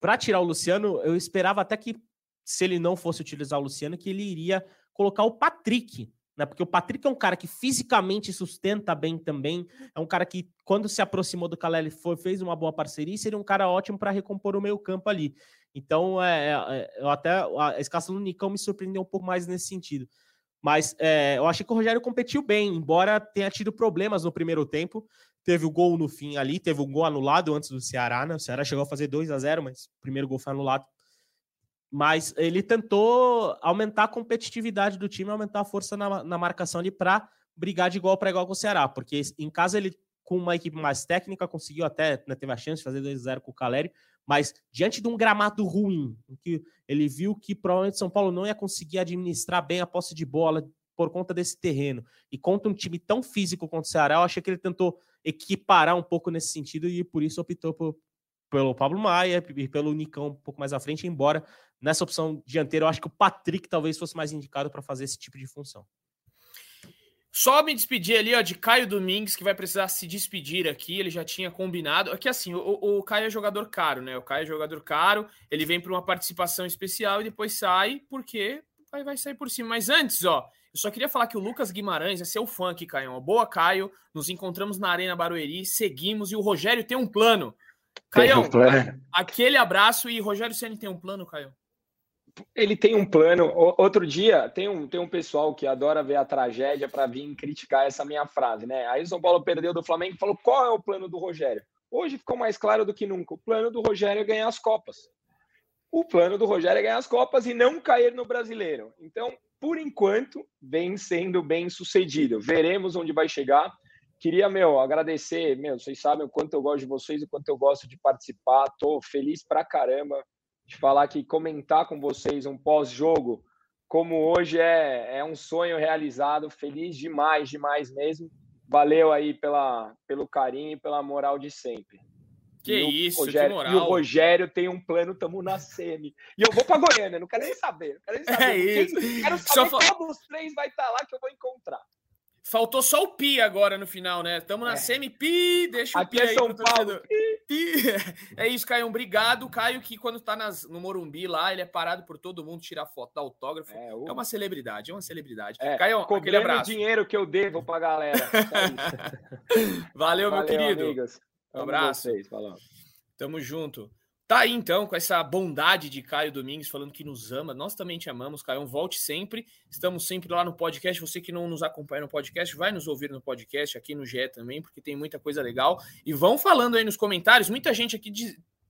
para tirar o Luciano, eu esperava até que, se ele não fosse utilizar o Luciano, que ele iria colocar o Patrick, né? Porque o Patrick é um cara que fisicamente sustenta bem também, é um cara que, quando se aproximou do Caleri, foi, fez uma boa parceria e seria um cara ótimo para recompor o meio campo ali. Então, é, é, eu até a escalação do Nicão me surpreendeu um pouco mais nesse sentido. Mas é, eu achei que o Rogério competiu bem, embora tenha tido problemas no primeiro tempo. Teve o gol no fim ali, teve um gol anulado antes do Ceará, né? O Ceará chegou a fazer 2 a 0 mas o primeiro gol foi anulado. Mas ele tentou aumentar a competitividade do time, aumentar a força na, na marcação ali para brigar de igual para igual com o Ceará, porque em casa ele, com uma equipe mais técnica, conseguiu até, né, teve a chance de fazer 2 a 0 com o Caleri, mas diante de um gramado ruim, em que ele viu que provavelmente São Paulo não ia conseguir administrar bem a posse de bola por conta desse terreno, e contra um time tão físico quanto o Ceará, eu achei que ele tentou equiparar um pouco nesse sentido e por isso optou por, pelo Pablo Maia e pelo Nicão um pouco mais à frente, embora nessa opção dianteira eu acho que o Patrick talvez fosse mais indicado para fazer esse tipo de função. Só me despedir ali, ó, de Caio Domingues, que vai precisar se despedir aqui. Ele já tinha combinado. Aqui, assim, o, o Caio é jogador caro, né? O Caio é jogador caro. Ele vem para uma participação especial e depois sai, porque vai, vai sair por cima. Mas antes, ó, eu só queria falar que o Lucas Guimarães é seu fã aqui, Caio. Boa, Caio. Nos encontramos na Arena Barueri, seguimos e o Rogério tem um plano. Caio, um plano. aquele abraço e Rogério Ceni tem um plano, Caio? ele tem um plano. Outro dia, tem um, tem um pessoal que adora ver a tragédia para vir criticar essa minha frase, né? Aí o São Paulo perdeu do Flamengo e falou: qual é o plano do Rogério? Hoje ficou mais claro do que nunca. O plano do Rogério é ganhar as Copas. O plano do Rogério é ganhar as Copas e não cair no brasileiro. Então, por enquanto, vem sendo bem sucedido. Veremos onde vai chegar. Queria, meu, agradecer, meu, vocês sabem o quanto eu gosto de vocês, o quanto eu gosto de participar. Tô feliz pra caramba de falar que comentar com vocês um pós-jogo, como hoje é, é um sonho realizado, feliz demais, demais mesmo. Valeu aí pela, pelo carinho e pela moral de sempre. Que e isso, Rogério, que moral. E o Rogério tem um plano, tamo na semi. E eu vou para Goiânia, não quero nem saber. Não quero nem saber. É isso. Quem, quero saber Só qual dos três vai estar tá lá que eu vou encontrar. Faltou só o pi agora no final, né? Estamos na é. semi-pi, deixa o Aqui pi é São Paulo. Pi. É isso, Caio. Obrigado. Caio, que quando tá nas, no Morumbi lá, ele é parado por todo mundo tirar foto, dar autógrafo. É, o... é uma celebridade, é uma celebridade. É, Caio, aquele abraço. o dinheiro que eu devo pra galera. Valeu, Valeu, meu querido. Amigos. Um abraço. Vocês, Tamo junto. Tá aí então, com essa bondade de Caio Domingues falando que nos ama. Nós também te amamos, Caio. Volte sempre. Estamos sempre lá no podcast. Você que não nos acompanha no podcast, vai nos ouvir no podcast, aqui no GE também, porque tem muita coisa legal. E vão falando aí nos comentários. Muita gente aqui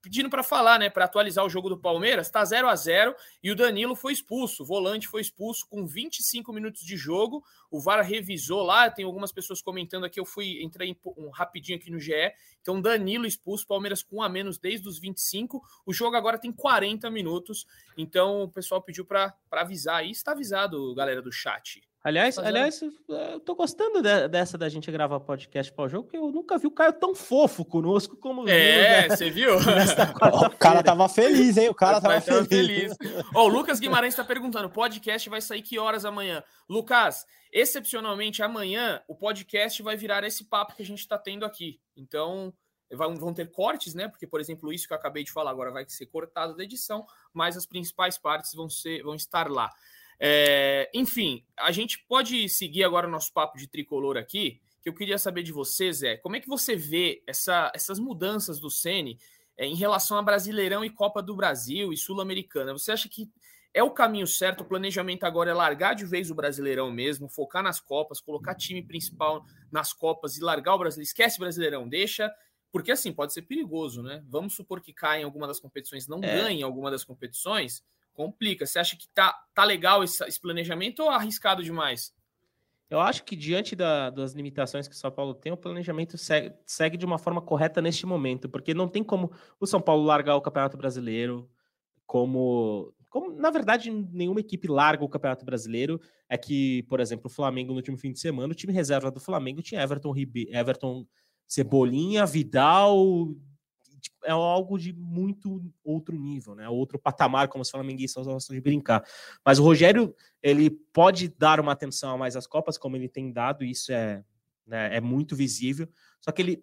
pedindo para falar, né, para atualizar o jogo do Palmeiras, tá 0 a 0 e o Danilo foi expulso, o volante foi expulso com 25 minutos de jogo. O VAR revisou lá, tem algumas pessoas comentando aqui, eu fui entrei um rapidinho aqui no GE. Então Danilo expulso, Palmeiras com um a menos desde os 25. O jogo agora tem 40 minutos. Então o pessoal pediu para avisar aí, está avisado, galera do chat. Aliás, aliás, eu tô gostando de, dessa da gente gravar podcast para o jogo, porque eu nunca vi o Caio tão fofo conosco como É, você viu? o cara tava feliz, hein? O cara tava feliz. feliz. oh, o Lucas Guimarães está perguntando: o podcast vai sair que horas amanhã? Lucas, excepcionalmente amanhã, o podcast vai virar esse papo que a gente está tendo aqui. Então, vão ter cortes, né? Porque, por exemplo, isso que eu acabei de falar agora vai ser cortado da edição, mas as principais partes vão, ser, vão estar lá. É, enfim, a gente pode seguir agora o nosso papo de tricolor aqui, que eu queria saber de vocês é como é que você vê essa, essas mudanças do Sene é, em relação a Brasileirão e Copa do Brasil e Sul-Americana. Você acha que é o caminho certo? O planejamento agora é largar de vez o Brasileirão mesmo, focar nas Copas, colocar time principal nas Copas e largar o Brasileirão. Esquece o Brasileirão, deixa. Porque assim, pode ser perigoso, né? Vamos supor que caia em alguma das competições, não é. ganhe alguma das competições complica. Você acha que tá, tá legal esse, esse planejamento ou arriscado demais? Eu acho que diante da, das limitações que o São Paulo tem, o planejamento segue, segue, de uma forma correta neste momento, porque não tem como o São Paulo largar o Campeonato Brasileiro, como, como na verdade nenhuma equipe larga o Campeonato Brasileiro. É que, por exemplo, o Flamengo no último fim de semana, o time reserva do Flamengo tinha Everton, Ribe, Everton Cebolinha, Vidal, Tipo, é algo de muito outro nível, né? Outro patamar, como os flamenguistas gostam de brincar. Mas o Rogério, ele pode dar uma atenção a mais às Copas, como ele tem dado, isso é, né, é muito visível. Só que ele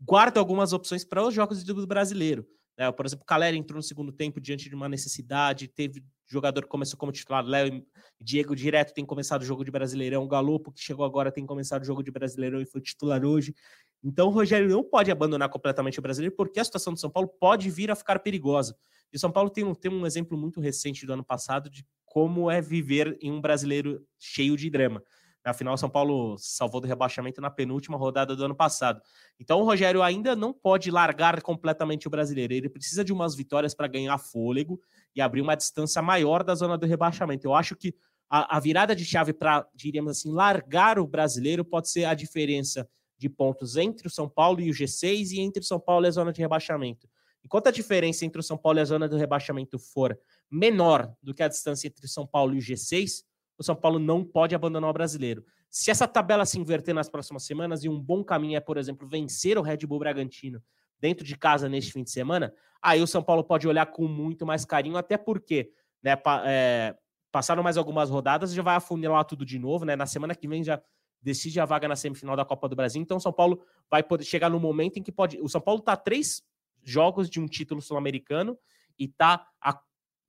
guarda algumas opções para os jogos do brasileiro. Né? Por exemplo, o Calera entrou no segundo tempo diante de uma necessidade, teve jogador que começou como titular, Léo e Diego direto tem começado o jogo de Brasileirão, Galopo, que chegou agora, tem começado o jogo de Brasileirão e foi titular hoje. Então o Rogério não pode abandonar completamente o brasileiro, porque a situação do São Paulo pode vir a ficar perigosa. E o São Paulo tem um, tem um exemplo muito recente do ano passado de como é viver em um brasileiro cheio de drama. Afinal, São Paulo salvou do rebaixamento na penúltima rodada do ano passado. Então, o Rogério ainda não pode largar completamente o brasileiro. Ele precisa de umas vitórias para ganhar fôlego e abrir uma distância maior da zona do rebaixamento. Eu acho que a, a virada de chave para, diríamos assim, largar o brasileiro pode ser a diferença de pontos entre o São Paulo e o G6 e entre o São Paulo e a zona de rebaixamento. Enquanto a diferença entre o São Paulo e a zona do rebaixamento for menor do que a distância entre o São Paulo e o G6, o São Paulo não pode abandonar o brasileiro. Se essa tabela se inverter nas próximas semanas e um bom caminho é, por exemplo, vencer o Red Bull Bragantino dentro de casa neste fim de semana, aí o São Paulo pode olhar com muito mais carinho, até porque né, é, passaram mais algumas rodadas já vai afunilar tudo de novo, né? Na semana que vem já decide a vaga na semifinal da Copa do Brasil. Então, São Paulo vai poder chegar no momento em que pode. O São Paulo está três jogos de um título sul-americano e está a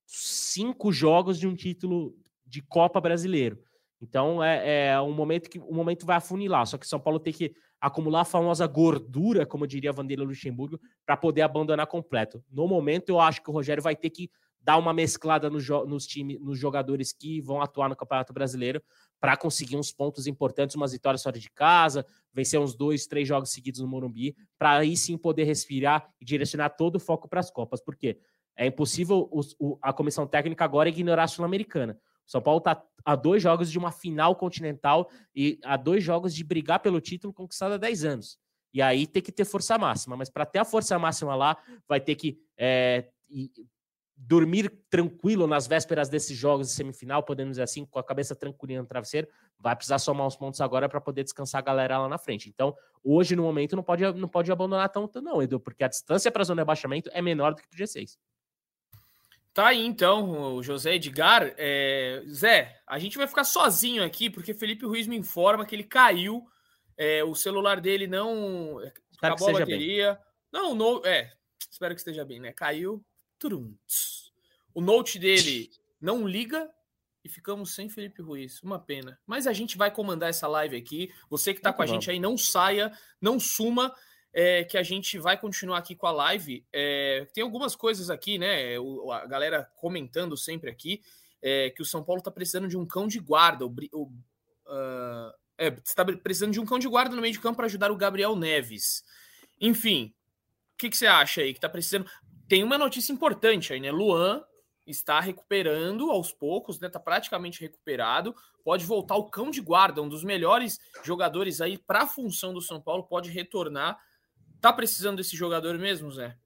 cinco jogos de um título de Copa brasileiro. Então é, é, um momento que o momento vai afunilar. Só que São Paulo tem que acumular a famosa gordura, como diria Vanderlei Luxemburgo, para poder abandonar completo. No momento, eu acho que o Rogério vai ter que dar uma mesclada no nos times, nos jogadores que vão atuar no Campeonato Brasileiro para conseguir uns pontos importantes, umas vitórias fora de casa, vencer uns dois, três jogos seguidos no Morumbi, para aí sim poder respirar e direcionar todo o foco para as Copas. Porque é impossível o, a comissão técnica agora ignorar a Sul-Americana. São Paulo está a dois jogos de uma final continental e a dois jogos de brigar pelo título conquistado há 10 anos. E aí tem que ter força máxima. Mas para ter a força máxima lá, vai ter que é, dormir tranquilo nas vésperas desses jogos de semifinal, podemos dizer assim, com a cabeça tranquilinha no travesseiro, vai precisar somar uns pontos agora para poder descansar a galera lá na frente. Então, hoje, no momento, não pode, não pode abandonar tanto, não, Edu, porque a distância para a zona de abaixamento é menor do que para o G6. Tá aí, então, o José Edgar. É... Zé, a gente vai ficar sozinho aqui, porque Felipe Ruiz me informa que ele caiu, é, o celular dele não... Espero acabou a bateria. Bem. Não, no... é, espero que esteja bem, né? Caiu, o note dele não liga e ficamos sem Felipe Ruiz. Uma pena. Mas a gente vai comandar essa live aqui. Você que está com a gente aí, não saia, não suma. É, que a gente vai continuar aqui com a live. É, tem algumas coisas aqui, né? O, a galera comentando sempre aqui é, que o São Paulo está precisando de um cão de guarda. O, o uh, está precisando de um cão de guarda no meio de campo para ajudar o Gabriel Neves. Enfim, o que, que, você acha aí? Que está precisando tem uma notícia importante aí, né? Luan está recuperando aos poucos, né? Tá praticamente recuperado. Pode voltar o cão de guarda, um dos melhores jogadores aí para a função do São Paulo, pode retornar. Tá precisando desse jogador mesmo, Zé?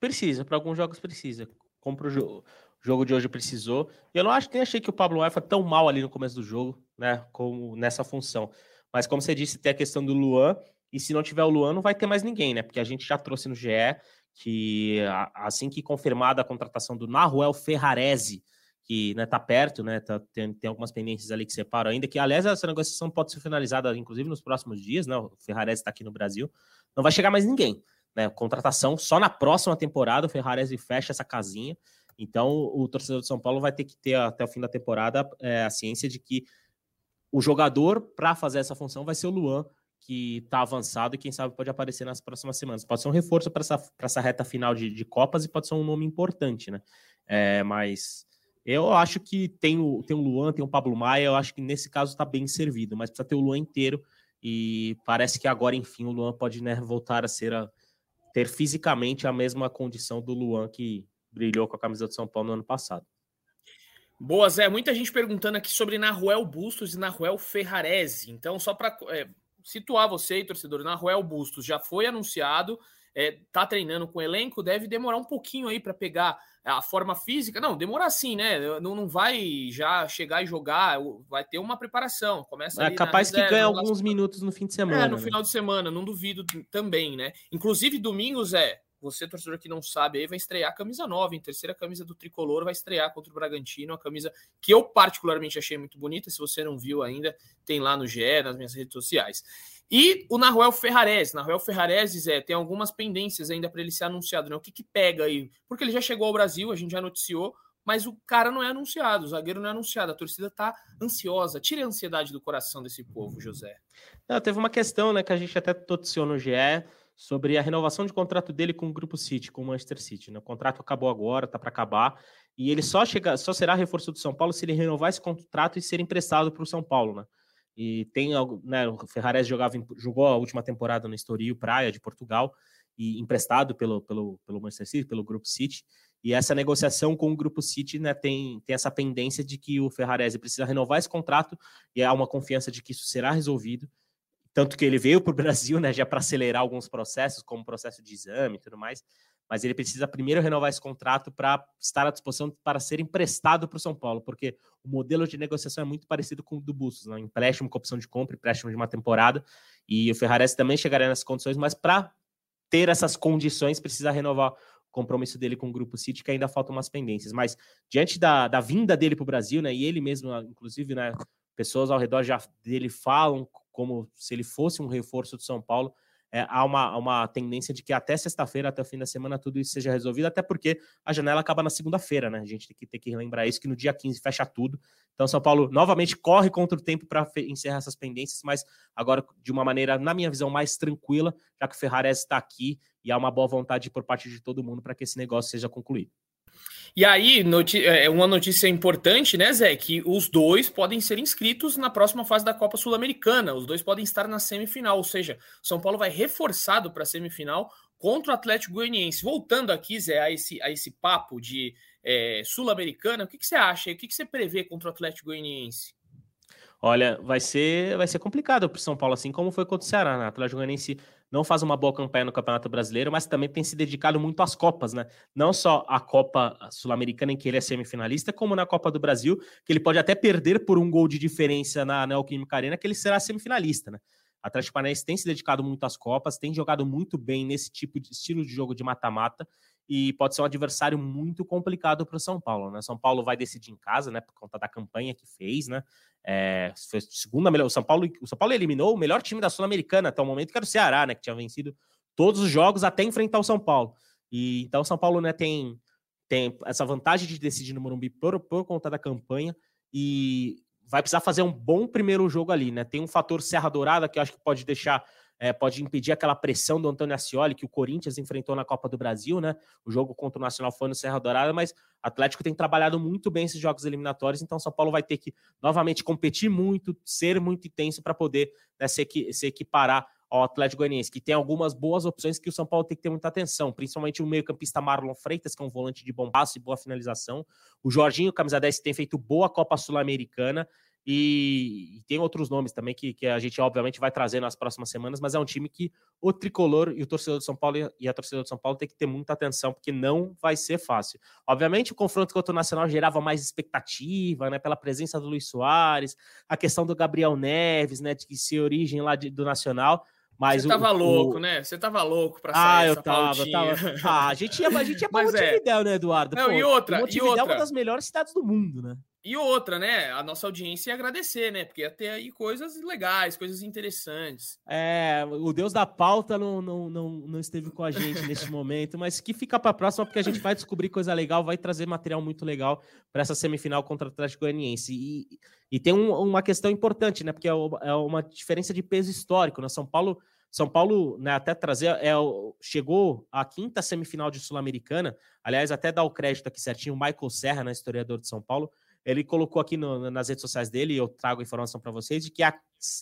Precisa, para alguns jogos precisa. Compra o O jogo de hoje precisou. Eu não acho nem achei que o Pablo Maia foi tão mal ali no começo do jogo, né? Como nessa função. Mas como você disse, tem a questão do Luan. E se não tiver o Luan, não vai ter mais ninguém, né? Porque a gente já trouxe no GE que assim que confirmada a contratação do Naruel Ferrarese, que né, tá perto, né? Tá, tem, tem algumas pendências ali que separam ainda, que aliás essa negociação pode ser finalizada, inclusive, nos próximos dias, né? O Ferrarese está aqui no Brasil. Não vai chegar mais ninguém. Né, contratação só na próxima temporada, o Ferrarese fecha essa casinha. Então, o torcedor de São Paulo vai ter que ter até o fim da temporada é, a ciência de que o jogador para fazer essa função vai ser o Luan, que está avançado e quem sabe pode aparecer nas próximas semanas. Pode ser um reforço para essa, essa reta final de, de, Copas e pode ser um nome importante, né? É, mas eu acho que tem o, tem o Luan, tem o Pablo Maia, eu acho que nesse caso está bem servido, mas precisa ter o Luan inteiro e parece que agora, enfim, o Luan pode né, voltar a ser a, ter fisicamente a mesma condição do Luan que brilhou com a camisa do São Paulo no ano passado. Boa, Zé. Muita gente perguntando aqui sobre Naruel Bustos e Naruel Ferrarese. Então, só para é, situar você, torcedor, Naruel Bustos já foi anunciado, é, tá treinando com o elenco, deve demorar um pouquinho aí para pegar a forma física. Não, demora assim, né? Não, não vai já chegar e jogar, vai ter uma preparação. Começa é capaz que ganhe alguns minutos no fim de semana. É, no né? final de semana, não duvido também, né? Inclusive, domingos é você, torcedor que não sabe, aí vai estrear a camisa nova, em terceira camisa do tricolor, vai estrear contra o Bragantino, a camisa que eu particularmente achei muito bonita. Se você não viu ainda, tem lá no GE, nas minhas redes sociais. E o Naruel Ferrarese. Naruel Ferrarese, Zé, tem algumas pendências ainda para ele ser anunciado, né? O que, que pega aí? Porque ele já chegou ao Brasil, a gente já noticiou, mas o cara não é anunciado, o zagueiro não é anunciado, a torcida tá ansiosa. Tire a ansiedade do coração desse povo, José. Não, teve uma questão, né, que a gente até noticiou no GE sobre a renovação de contrato dele com o Grupo City, com o Manchester City. Né? O contrato acabou agora, tá para acabar, e ele só chega, só será reforço do São Paulo se ele renovar esse contrato e ser emprestado para o São Paulo, né? E tem algo, né? O Ferrares jogava, jogou a última temporada no Estoril Praia de Portugal e emprestado pelo, pelo, pelo Manchester City, pelo Grupo City. E essa negociação com o Grupo City né, tem, tem essa pendência de que o Ferrarese precisa renovar esse contrato e há uma confiança de que isso será resolvido. Tanto que ele veio para o Brasil, né, já para acelerar alguns processos, como o processo de exame e tudo mais, mas ele precisa primeiro renovar esse contrato para estar à disposição para ser emprestado para o São Paulo, porque o modelo de negociação é muito parecido com o do Bustos, né? empréstimo com opção de compra, empréstimo de uma temporada, e o Ferrarese também chegaria nessas condições, mas para ter essas condições precisa renovar o compromisso dele com o Grupo City, que ainda faltam umas pendências, mas diante da, da vinda dele para o Brasil, né, e ele mesmo, inclusive, né, pessoas ao redor já dele falam como se ele fosse um reforço do São Paulo. É, há uma, uma tendência de que até sexta-feira, até o fim da semana, tudo isso seja resolvido, até porque a janela acaba na segunda-feira, né? A gente tem que ter que lembrar isso, que no dia 15 fecha tudo. Então, São Paulo novamente corre contra o tempo para encerrar essas pendências, mas agora de uma maneira, na minha visão, mais tranquila, já que o Ferrares está aqui e há uma boa vontade por parte de todo mundo para que esse negócio seja concluído. E aí, é, uma notícia importante, né, Zé? Que os dois podem ser inscritos na próxima fase da Copa Sul-Americana. Os dois podem estar na semifinal, ou seja, São Paulo vai reforçado para a semifinal contra o Atlético Goianiense. Voltando aqui, Zé, a esse, a esse papo de é, Sul-Americana, o que, que, você acha? O que, que você prevê contra o Atlético Goianiense? Olha, vai ser, vai ser complicado para o São Paulo, assim como foi contra o Ceará, né? O Atlético Goianiense não faz uma boa campanha no Campeonato Brasileiro, mas também tem se dedicado muito às Copas, né? Não só a Copa Sul-Americana, em que ele é semifinalista, como na Copa do Brasil, que ele pode até perder por um gol de diferença na Neoquímica Arena, que ele será semifinalista, né? A Atlético Paranaense tem se dedicado muito às Copas, tem jogado muito bem nesse tipo de estilo de jogo de mata-mata e pode ser um adversário muito complicado para o São Paulo, né? São Paulo vai decidir em casa, né? Por conta da campanha que fez, né? É, foi segunda melhor. O São Paulo, o São Paulo eliminou o melhor time da Sul-Americana até o momento, que era o Ceará, né? Que tinha vencido todos os jogos até enfrentar o São Paulo. E então o São Paulo, né, tem, tem essa vantagem de decidir no Morumbi por, por conta da campanha e vai precisar fazer um bom primeiro jogo ali, né? Tem um fator Serra Dourada que eu acho que pode deixar é, pode impedir aquela pressão do Antônio Ascioli que o Corinthians enfrentou na Copa do Brasil, né? O jogo contra o Nacional foi no Serra Dourada, mas o Atlético tem trabalhado muito bem esses jogos eliminatórios, então São Paulo vai ter que novamente competir muito, ser muito intenso para poder né, se, se equiparar ao Atlético Goianiense, que tem algumas boas opções que o São Paulo tem que ter muita atenção, principalmente o meio-campista Marlon Freitas, que é um volante de bom passo e boa finalização. O Jorginho, camisa 10, tem feito boa Copa Sul-Americana E, e, tem outros nomes também que, que a gente, obviamente, vai trazer nas próximas semanas, mas é um time que o tricolor e o torcedor de São Paulo e a torcedora de São Paulo tem que ter muita atenção, porque não vai ser fácil. Obviamente, o confronto contra o Nacional gerava mais expectativa, né? Pela presença do Luiz Soares, a questão do Gabriel Neves, né? De que se origem lá de, do Nacional. Mas Você tava o, louco, o... né? Você tava louco pra sair Ah, eu tava, tava. Ah, a gente ia, a gente ia pra Montevidéu, é. né, Eduardo? Não, Pô, e outra, Montevidéu e outra. é uma das melhores cidades do mundo, né? E outra, né? A nossa audiência ia agradecer, né? Porque ia ter aí coisas legais, coisas interessantes. É, o Deus da pauta não, não, não, não esteve com a gente neste momento, mas que fica para a próxima, porque a gente vai descobrir coisa legal, vai trazer material muito legal para essa semifinal contra o Atlético Goianiense. E, e tem um, uma questão importante, né? Porque é uma diferença de peso histórico, né? São Paulo. São Paulo, né, até trazer, é, chegou à quinta semifinal de Sul-Americana. Aliás, até dar o crédito aqui certinho, o Michael Serra, né, historiador de São Paulo, ele colocou aqui no, nas redes sociais dele, e eu trago a informação para vocês, de que a,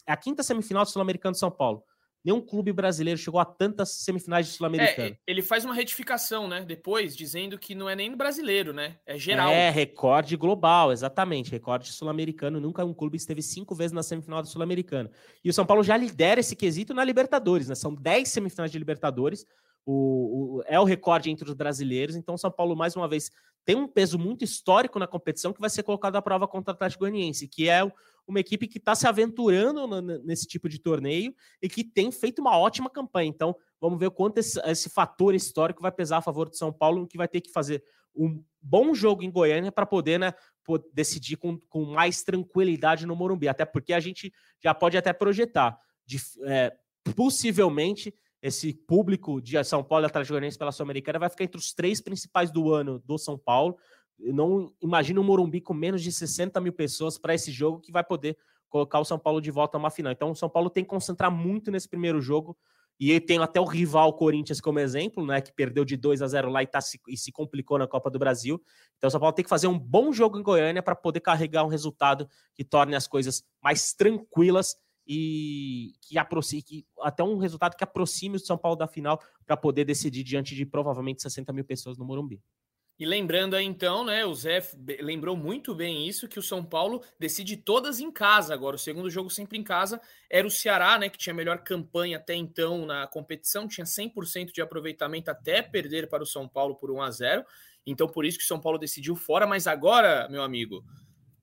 a quinta semifinal do Sul-Americano de São Paulo. Nenhum clube brasileiro chegou a tantas semifinais de Sul-Americano. É, ele faz uma retificação, né? Depois, dizendo que não é nem brasileiro, né? É geral. É, recorde global, exatamente. Recorde sul-americano. Nunca um clube esteve cinco vezes na semifinal do Sul-Americano. E o São Paulo já lidera esse quesito na Libertadores, né? São dez semifinais de Libertadores. O, o, é o recorde entre os brasileiros. Então, São Paulo, mais uma vez, tem um peso muito histórico na competição que vai ser colocado à prova contra o Atlético Goianiense, que é uma equipe que está se aventurando nesse tipo de torneio e que tem feito uma ótima campanha. Então, vamos ver o quanto esse, esse fator histórico vai pesar a favor do São Paulo, que vai ter que fazer um bom jogo em Goiânia para poder, né, decidir com, com mais tranquilidade no Morumbi. Até porque a gente já pode até projetar de, é, possivelmente esse público de São Paulo e Atlético Goianiense pela Sul-Americana vai ficar entre os três principais do ano do São Paulo. Eu não imagino um Morumbi com menos de 60 mil pessoas para esse jogo que vai poder colocar o São Paulo de volta a uma final. Então o São Paulo tem que concentrar muito nesse primeiro jogo. E tem até o rival Corinthians como exemplo, né? Que perdeu de 2 a 0 lá e, tá se, e se complicou na Copa do Brasil. Então o São Paulo tem que fazer um bom jogo em Goiânia para poder carregar um resultado que torne as coisas mais tranquilas e que aproxime, que, até um resultado que aproxime o São Paulo da final para poder decidir diante de provavelmente 60 mil pessoas no Morumbi. E lembrando aí então, né, o Zé lembrou muito bem isso, que o São Paulo decide todas em casa agora. O segundo jogo sempre em casa era o Ceará, né, que tinha a melhor campanha até então na competição, tinha 100% de aproveitamento até perder para o São Paulo por 1 a 0. Então por isso que o São Paulo decidiu fora, mas agora, meu amigo,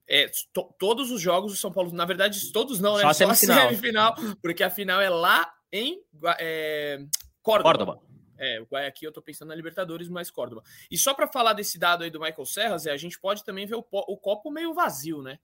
é, to, todos os jogos do São Paulo, na verdade, todos não, né? Só a semifinal. porque a final é lá em é, Córdoba. Córdoba. É, aqui eu tô pensando na Libertadores, mas Córdoba. E só para falar desse dado aí do Michael Serras, é, a gente pode também ver o, o copo meio vazio, né?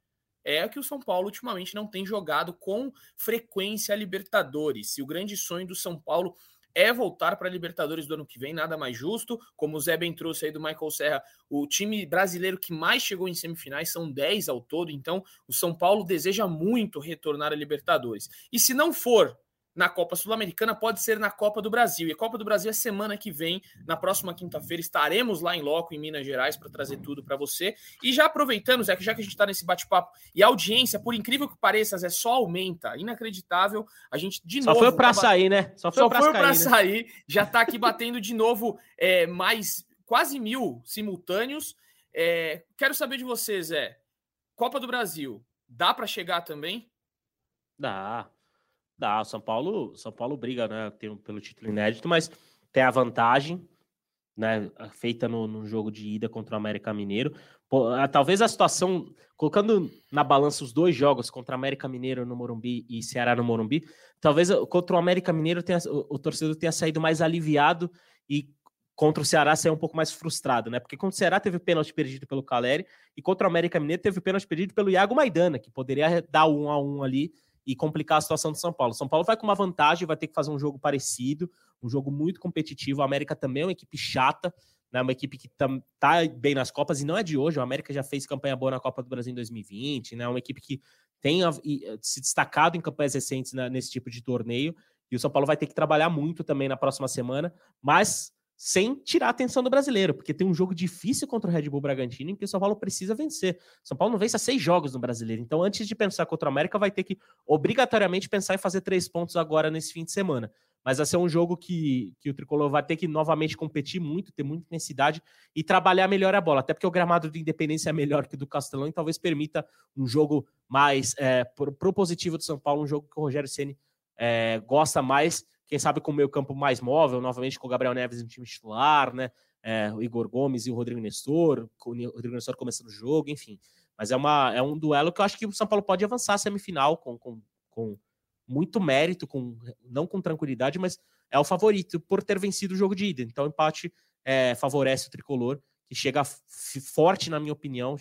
É que o São Paulo ultimamente não tem jogado com frequência a Libertadores. E o grande sonho do São Paulo é voltar para a Libertadores do ano que vem, nada mais justo. Como o Zé bem trouxe aí do Michael Serra, o time brasileiro que mais chegou em semifinais são 10 ao todo, então o São Paulo deseja muito retornar à Libertadores. E se não for na Copa Sul-Americana, pode ser na Copa do Brasil. E a Copa do Brasil é semana que vem, na próxima quinta-feira, estaremos lá em Loco, em Minas Gerais, para trazer tudo para você. E já aproveitando, Zé, que já que a gente está nesse bate-papo, e a audiência, por incrível que pareça, Zé, só aumenta. Inacreditável. A gente, de só novo. Só foi para sair, né? Só foi, para né? sair. Já está aqui batendo de novo é, mais quase mil simultâneos. É, quero saber de você, Zé. Copa do Brasil, dá para chegar também? Dá, Dá, o São Paulo, São Paulo briga, né? Tem, pelo título inédito, mas tem a vantagem, né? Feita no, no jogo de ida contra o América Mineiro. Pô, talvez a situação, colocando na balança os dois jogos contra o América Mineiro no Morumbi e Ceará no Morumbi, talvez contra o América Mineiro tenha, o, o torcedor tenha saído mais aliviado e contra o Ceará saiu um pouco mais frustrado, né? Porque contra o Ceará teve pênalti perdido pelo Caleri e contra o América Mineiro teve pênalti perdido pelo Iago Maidana, que poderia dar um a um ali e complicar a situação do São Paulo. São Paulo vai com uma vantagem, vai ter que fazer um jogo parecido, um jogo muito competitivo. A América também é uma equipe chata, né? uma equipe que tá, tá bem nas Copas e não é de hoje. O América já fez campanha boa na Copa do Brasil em 2020, né? Uma equipe que tem se destacado em campanhas recentes nesse tipo de torneio. E o São Paulo vai ter que trabalhar muito também na próxima semana, mas sem tirar a atenção do brasileiro, porque tem um jogo difícil contra o Red Bull Bragantino em que o São Paulo precisa vencer. São Paulo não vence a seis jogos no brasileiro, então antes de pensar contra o América, vai ter que obrigatoriamente pensar em fazer três pontos agora nesse fim de semana. mas vai ser um jogo que, que o Tricolor vai ter que novamente competir muito, ter muita intensidade e trabalhar melhor a bola, até porque o gramado do Independência é melhor que o do Castelão e talvez permita um jogo mais é, propositivo do São Paulo, um jogo que o Rogério Ceni é, gosta mais, quem sabe com o meio campo mais móvel, novamente com o Gabriel Neves no time titular, né? É, o Igor Gomes e o Rodrigo Nestor, o Rodrigo Nestor começando o jogo, enfim. Mas é, uma, é um duelo que eu acho que o São Paulo pode avançar semifinal com, com, com muito mérito, com não com tranquilidade, mas é o favorito por ter vencido o jogo de ida. Então, o empate é, favorece o tricolor, que chega forte, na minha opinião,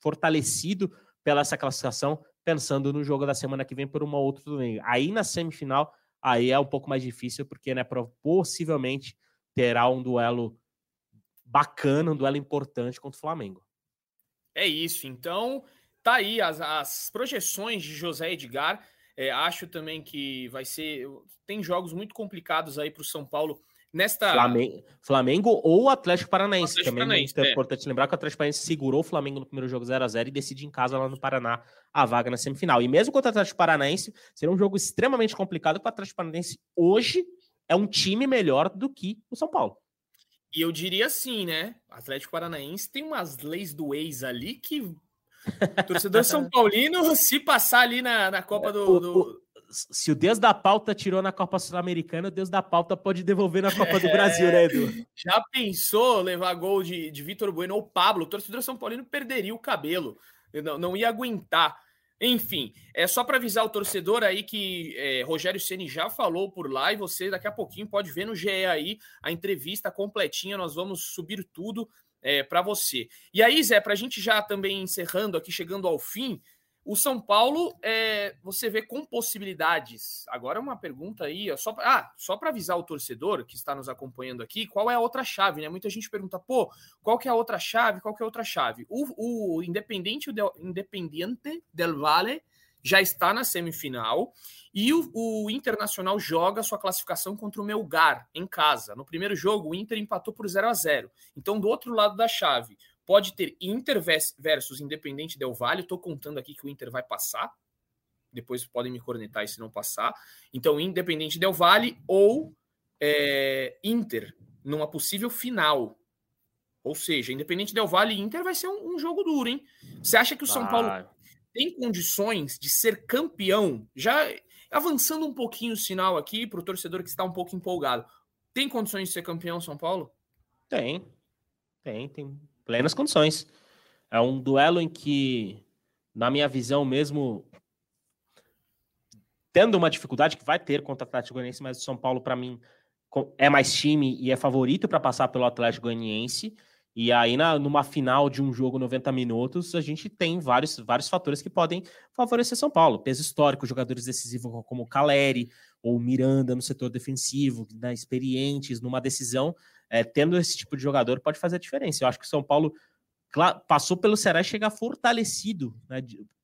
fortalecido pela essa classificação, pensando no jogo da semana que vem por uma outra domingo. Aí na semifinal, aí é um pouco mais difícil, porque né, possivelmente terá um duelo bacana, um duelo importante contra o Flamengo. É isso. Então, tá aí as, as projeções de José Edgar. É, acho também que vai ser. Tem jogos muito complicados aí para o São Paulo nesta. Flamengo, Flamengo ou Atlético Paranaense. Atlético também Paranaense, é, é importante lembrar que o Atlético Paranaense segurou o Flamengo no primeiro jogo 0 a 0 e decide em casa lá no Paraná a vaga na semifinal. E mesmo contra o Atlético Paranaense, será um jogo extremamente complicado, porque o Atlético Paranaense hoje é um time melhor do que o São Paulo. E eu diria assim, né? O Atlético Paranaense tem umas leis do ex ali que torcedor São Paulino, se passar ali na, na Copa do, do... Se o Deus da pauta tirou na Copa Sul-Americana, o Deus da pauta pode devolver na Copa do Brasil, né, Edu? Já pensou levar gol de, de Vitor Bueno ou Pablo? O torcedor São Paulino perderia o cabelo. Não, não ia aguentar. Enfim, é só para avisar o torcedor aí que é, Rogério Ceni já falou por lá e você daqui a pouquinho pode ver no GE aí a entrevista completinha. Nós vamos subir tudo é, para você. E aí, Zé, para a gente já também encerrando aqui, chegando ao fim, o São Paulo, é, você vê com possibilidades. Agora uma pergunta aí, ó, só pra, ah, só para avisar o torcedor que está nos acompanhando aqui, qual é a outra chave, né? Muita gente pergunta, pô, qual que é a outra chave? Qual que é a outra chave? O, o Independente del, Independiente del Valle já está na semifinal e o, o, Internacional joga sua classificação contra o Melgar em casa. No primeiro jogo, o Inter empatou por 0 a 0 Então, do outro lado da chave, pode ter Inter versus Independente Del Valle. Estou contando aqui que o Inter vai passar. Depois podem me cornetar se não passar. Então, Independente Del Valle ou é, Inter numa possível final. Ou seja, Independente Del Valle e Inter vai ser um, um jogo duro, hein? Você acha que o São Paulo tem condições de ser campeão, já avançando um pouquinho o sinal aqui para o torcedor que está um pouco empolgado, tem condições de ser campeão São Paulo? Tem, tem, tem plenas condições. É um duelo em que, na minha visão mesmo, tendo uma dificuldade que vai ter contra o Atlético Goianiense, mas o São Paulo, para mim, é mais time e é favorito para passar pelo Atlético Goianiense. E aí, na, numa final de um jogo 90 minutos, a gente tem vários, vários fatores que podem favorecer São Paulo. Peso histórico, jogadores decisivos como Caleri ou Miranda no setor defensivo, né, experientes numa decisão, é, tendo esse tipo de jogador pode fazer a diferença. Eu acho que o São Paulo passou pelo Ceará e chega fortalecido né,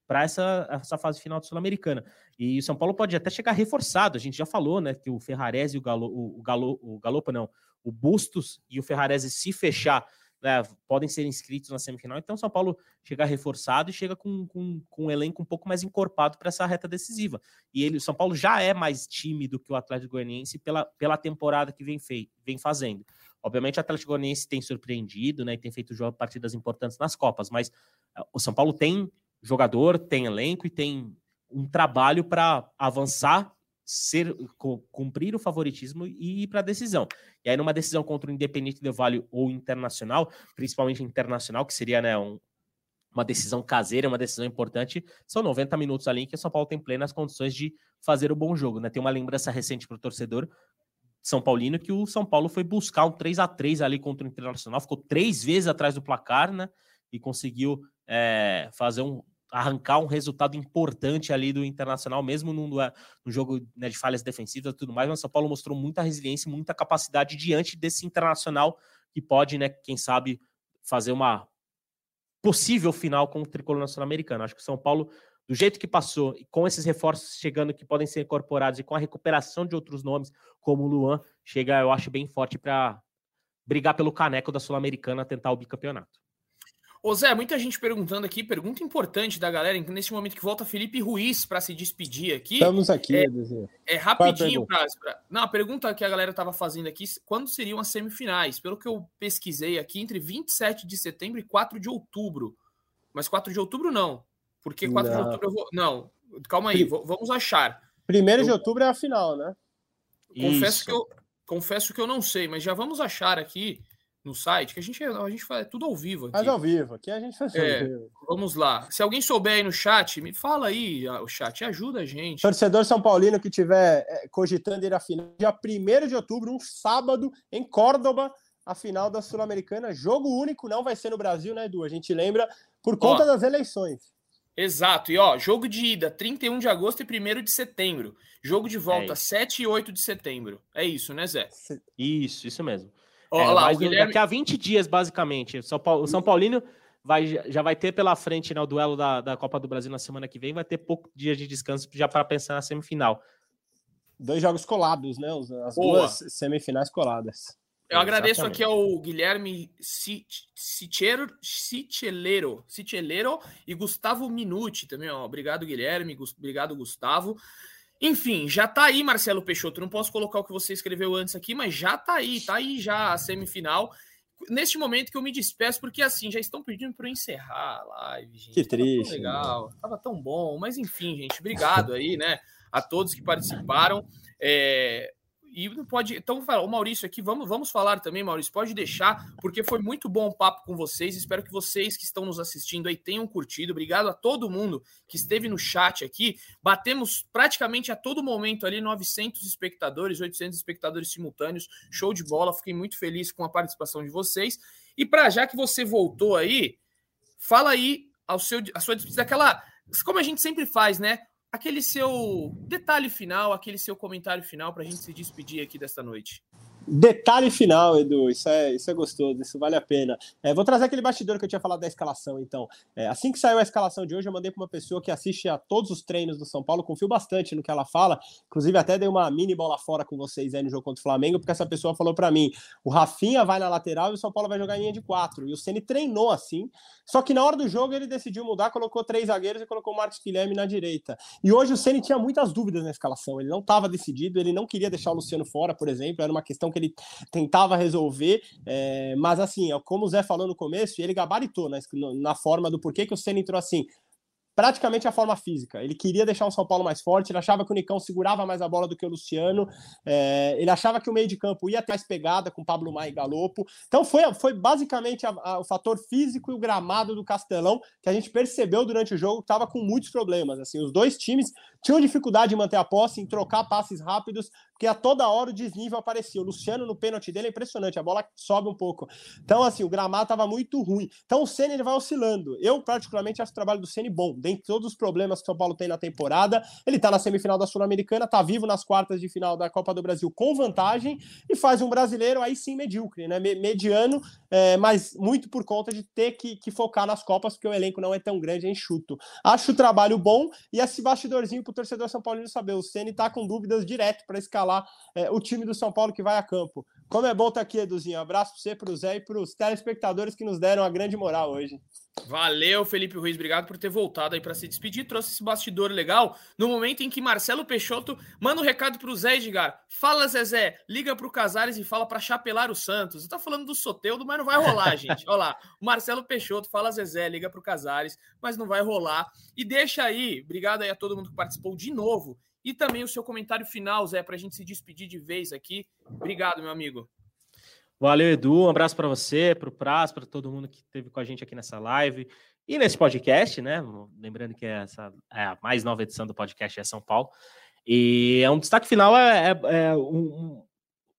para essa, essa fase final do Sul-Americana. E o São Paulo pode até chegar reforçado. A gente já falou, né, que o Ferrarese e o Galo, o, Galo, o não, o Bustos e o Ferrarese se fechar né, podem ser inscritos na semifinal. Então, São Paulo chega reforçado e chega com, com, com um elenco um pouco mais encorpado para essa reta decisiva. E ele, o São Paulo já é mais time do que o Atlético Goianiense pela, pela temporada que vem, fei, vem fazendo. Obviamente, o Atlético Goianiense tem surpreendido né, e tem feito partidas importantes nas Copas, mas uh, o São Paulo tem jogador, tem elenco e tem um trabalho para avançar ser cumprir o favoritismo e ir para a decisão. E aí, numa decisão contra o Independente de Vale ou Internacional, principalmente Internacional, que seria né, um, uma decisão caseira, uma decisão importante, são 90 minutos ali que o São Paulo tem plenas condições de fazer o bom jogo. Né? Tem uma lembrança recente para o torcedor São Paulino que o São Paulo foi buscar um 3 a 3 ali contra o Internacional, ficou três vezes atrás do placar, né? E conseguiu é, fazer um, arrancar um resultado importante ali do Internacional, mesmo no, jogo né, de falhas defensivas e tudo mais, mas o São Paulo mostrou muita resiliência, muita capacidade diante desse Internacional que pode, né, quem sabe, fazer uma possível final com o tricolor nacional americano. Acho que o São Paulo, do jeito que passou, e com esses reforços chegando que podem ser incorporados e com a recuperação de outros nomes, como o Luan, chega, eu acho, bem forte para brigar pelo caneco da Sul-Americana, tentar o bicampeonato. Ô Zé, muita gente perguntando aqui, pergunta importante da galera, nesse momento que volta Felipe Ruiz para se despedir aqui. Estamos aqui, é. É rapidinho pra, pra, Não, a pergunta que a galera estava fazendo aqui, quando seriam as semifinais? Pelo que eu pesquisei aqui, entre 27 de setembro e 4 de outubro. Mas 4 de outubro não. Porque 4 não. de outubro eu vou. Não, calma aí, vamos achar. Primeiro eu... de outubro é a final, né? Confesso que, eu, confesso que eu não sei, mas já vamos achar aqui no site, que a gente, a gente faz tudo ao vivo. Aqui. Faz ao vivo, aqui a gente faz é, ao vivo. Vamos lá. Se alguém souber aí no chat, me fala aí, o chat, ajuda a gente. Torcedor São Paulino que tiver é, cogitando ir à final, dia 1 de outubro, um sábado, em Córdoba, a final da Sul-Americana. Jogo único, não vai ser no Brasil, né, Edu? A gente lembra por conta ó, das eleições. Exato. E ó, jogo de ida, 31 de agosto e 1 de setembro. Jogo de volta, é 7 e 8 de setembro. É isso, né, Zé? Isso, isso mesmo. Olha é, lá, o Guilherme... Daqui a 20 dias, basicamente. O São, Paulo, o São Paulino vai, já vai ter pela frente né, o duelo da, da Copa do Brasil na semana que vem, vai ter pouco dia de descanso já para pensar na semifinal. Dois jogos colados, né? As Boa. duas semifinais coladas. Eu agradeço Exatamente. aqui ao Guilherme Cichelero e Gustavo Minuti também. Ó. Obrigado, Guilherme. Obrigado, Gustavo. Enfim, já tá aí, Marcelo Peixoto. Não posso colocar o que você escreveu antes aqui, mas já tá aí, tá aí já a semifinal. Neste momento que eu me despeço, porque assim, já estão pedindo para eu encerrar a live, gente. Que triste. Tava legal, né? tava tão bom. Mas enfim, gente, obrigado aí, né? A todos que participaram. É, e não pode. Então, o Maurício aqui, vamos, vamos falar também, Maurício, pode deixar, porque foi muito bom o papo com vocês. Espero que vocês que estão nos assistindo aí tenham curtido. Obrigado a todo mundo que esteve no chat aqui. Batemos praticamente a todo momento ali 900 espectadores, 800 espectadores simultâneos. Show de bola. Fiquei muito feliz com a participação de vocês. E para já que você voltou aí, fala aí ao seu, a sua aquela. Como a gente sempre faz, né? Aquele seu detalhe final, aquele seu comentário final para a gente se despedir aqui desta noite. Detalhe final, Edu, isso é, isso é gostoso, isso vale a pena. É, vou trazer aquele bastidor que eu tinha falado da escalação, então. É, assim que saiu a escalação de hoje, eu mandei para uma pessoa que assiste a todos os treinos do São Paulo, confio bastante no que ela fala, inclusive até dei uma mini bola fora com vocês aí no jogo contra o Flamengo, porque essa pessoa falou para mim, o Rafinha vai na lateral e o São Paulo vai jogar em linha de quatro, e o Ceni treinou assim, só que na hora do jogo ele decidiu mudar, colocou três zagueiros e colocou o Marcos Guilherme na direita. E hoje o Ceni tinha muitas dúvidas na escalação, ele não estava decidido, ele não queria deixar o Luciano fora, por exemplo, era uma questão que ele tentava resolver, é, mas assim, como o Zé falou no começo, ele gabaritou na, na forma do porquê que o Senna entrou assim praticamente a forma física. Ele queria deixar o São Paulo mais forte, ele achava que o Nicão segurava mais a bola do que o Luciano, é, ele achava que o meio de campo ia ter mais pegada com Pablo Maia e Galopo. Então foi, foi basicamente a, a, o fator físico e o gramado do Castelão que a gente percebeu durante o jogo que estava com muitos problemas. Assim, os dois times tinham dificuldade em manter a posse, em trocar passes rápidos, porque a toda hora o desnível aparecia. O Luciano no pênalti dele é impressionante, a bola sobe um pouco. Então, assim, o gramado estava muito ruim. Então o Ceni ele vai oscilando. Eu, particularmente, acho o trabalho do Ceni bom. Dentre todos os problemas que o São Paulo tem na temporada, ele está na semifinal da Sul-Americana, está vivo nas quartas de final da Copa do Brasil com vantagem e faz um brasileiro aí sim medíocre, né? Mediano, é, mas muito por conta de ter que, que focar nas Copas, porque o elenco não é tão grande, é enxuto. Acho o trabalho bom e esse bastidorzinho o torcedor São Paulino saber. O Ceni está com dúvidas direto para escalar é, o time do São Paulo que vai a campo. Como é bom estar tá aqui, Eduzinho. abraço para você, para o Zé e para os telespectadores que nos deram a grande moral hoje. Valeu, Felipe Ruiz. Obrigado por ter voltado aí para se despedir. Trouxe esse bastidor legal no momento em que Marcelo Peixoto manda um recado para o Zé Edgar. Fala, Zezé. Liga para o Casares e fala para chapelar o Santos. Eu tô falando do Soteudo, mas não vai rolar, gente. Olha lá. Marcelo Peixoto fala, Zezé, liga para o Casares, mas não vai rolar. E deixa aí. Obrigado aí a todo mundo que participou de novo. E também o seu comentário final, Zé, para a gente se despedir de vez aqui. Obrigado, meu amigo. Valeu, Edu. Um abraço para você, para o Praz, para todo mundo que esteve com a gente aqui nessa live e nesse podcast, né? Lembrando que essa é a mais nova edição do podcast é São Paulo. E é um destaque final é, é, é um,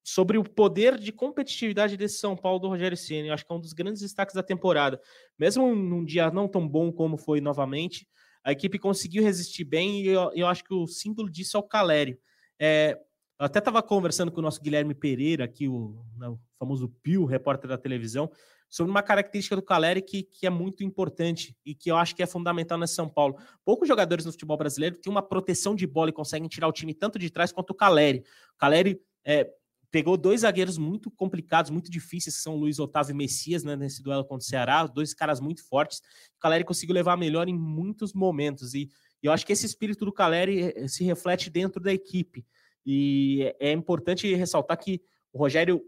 sobre o poder de competitividade desse São Paulo do Rogério Ceni. Acho que é um dos grandes destaques da temporada. Mesmo num dia não tão bom como foi novamente, a equipe conseguiu resistir bem e eu, eu acho que o símbolo disso é o Calério. É, eu até estava conversando com o nosso Guilherme Pereira, aqui, o, né, o famoso Pio, repórter da televisão, sobre uma característica do Caleri que, que é muito importante e que eu acho que é fundamental nesse São Paulo. Poucos jogadores no futebol brasileiro têm uma proteção de bola e conseguem tirar o time tanto de trás quanto o Caleri. O Caleri, é, pegou dois zagueiros muito complicados, muito difíceis, que são Luiz Otávio e Messias, né, nesse duelo contra o Ceará, dois caras muito fortes. O Caleri conseguiu levar melhor em muitos momentos, e, e eu acho que esse espírito do Caleri eh, se reflete dentro da equipe. E é importante ressaltar que o Rogério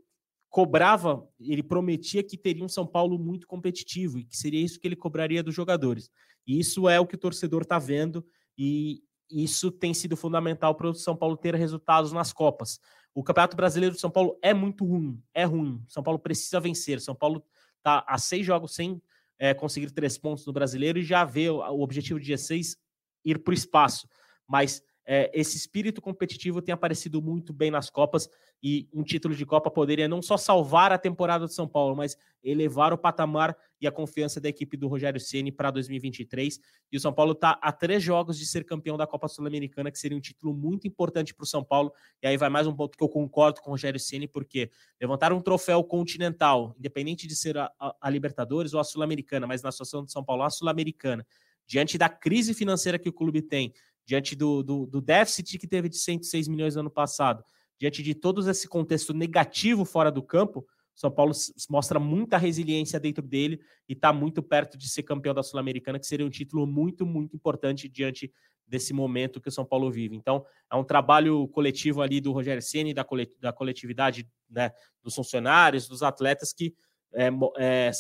cobrava, ele prometia que teria um São Paulo muito competitivo e que seria isso que ele cobraria dos jogadores. E isso é o que o torcedor está vendo e isso tem sido fundamental para o São Paulo ter resultados nas Copas. O Campeonato Brasileiro de São Paulo é muito ruim, é ruim. São Paulo precisa vencer. São Paulo está a seis jogos sem é, conseguir três pontos no Brasileiro e já vê o, objetivo de 16 ir para o espaço. Mas é, esse espírito competitivo tem aparecido muito bem nas Copas e um título de Copa poderia não só salvar a temporada de São Paulo, mas elevar o patamar e a confiança da equipe do Rogério Ceni para 2023. E o São Paulo está a três jogos de ser campeão da Copa Sul-Americana, que seria um título muito importante para o São Paulo. E aí vai mais um ponto que eu concordo com o Rogério Ceni, porque levantar um troféu continental, independente de ser a, a, a Libertadores ou a Sul-Americana, mas na situação de São Paulo, a Sul-Americana, diante da crise financeira que o clube tem, diante do, do, do, déficit que teve de 106 milhões no ano passado, diante de todo esse contexto negativo fora do campo, São Paulo mostra muita resiliência dentro dele e está muito perto de ser campeão da Sul-Americana, que seria um título muito, muito importante diante desse momento que o São Paulo vive. Então, é um trabalho coletivo ali do Rogério Ceni, da, da coletividade né, dos funcionários, dos atletas, que é, é,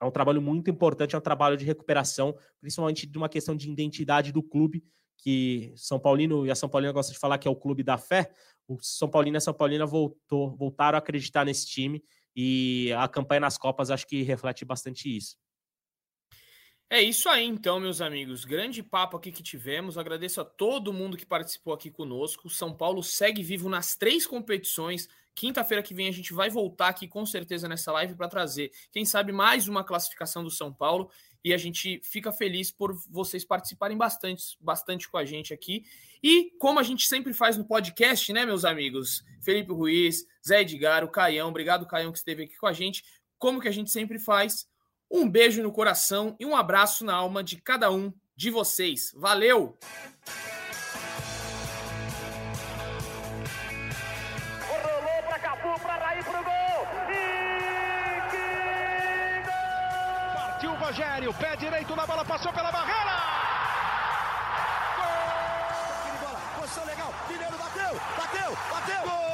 é um trabalho muito importante, é um trabalho de recuperação, principalmente de uma questão de identidade do clube, que São Paulino e a São Paulina gostam de falar que é o clube da fé, o São Paulino e a São Paulina voltou, voltaram a acreditar nesse time e a campanha nas Copas acho que reflete bastante isso. É isso aí, então, meus amigos. Grande papo aqui que tivemos. Agradeço a todo mundo que participou aqui conosco. São Paulo segue vivo nas três competições. Quinta-feira que vem a gente vai voltar aqui com certeza nessa live para trazer, quem sabe, mais uma classificação do São Paulo e a gente fica feliz por vocês participarem bastante, bastante com a gente aqui. E como a gente sempre faz no podcast, né, meus amigos? Felipe Ruiz, Zé Edgar, o Caião, obrigado, Caião, que esteve aqui com a gente. Como que a gente sempre faz? Um beijo no coração e um abraço na alma de cada um de vocês. Valeu! Rogério, pé direito na bola, passou pela barreira! Gol! Bola, posição legal, Mineiro bateu, bateu, bateu!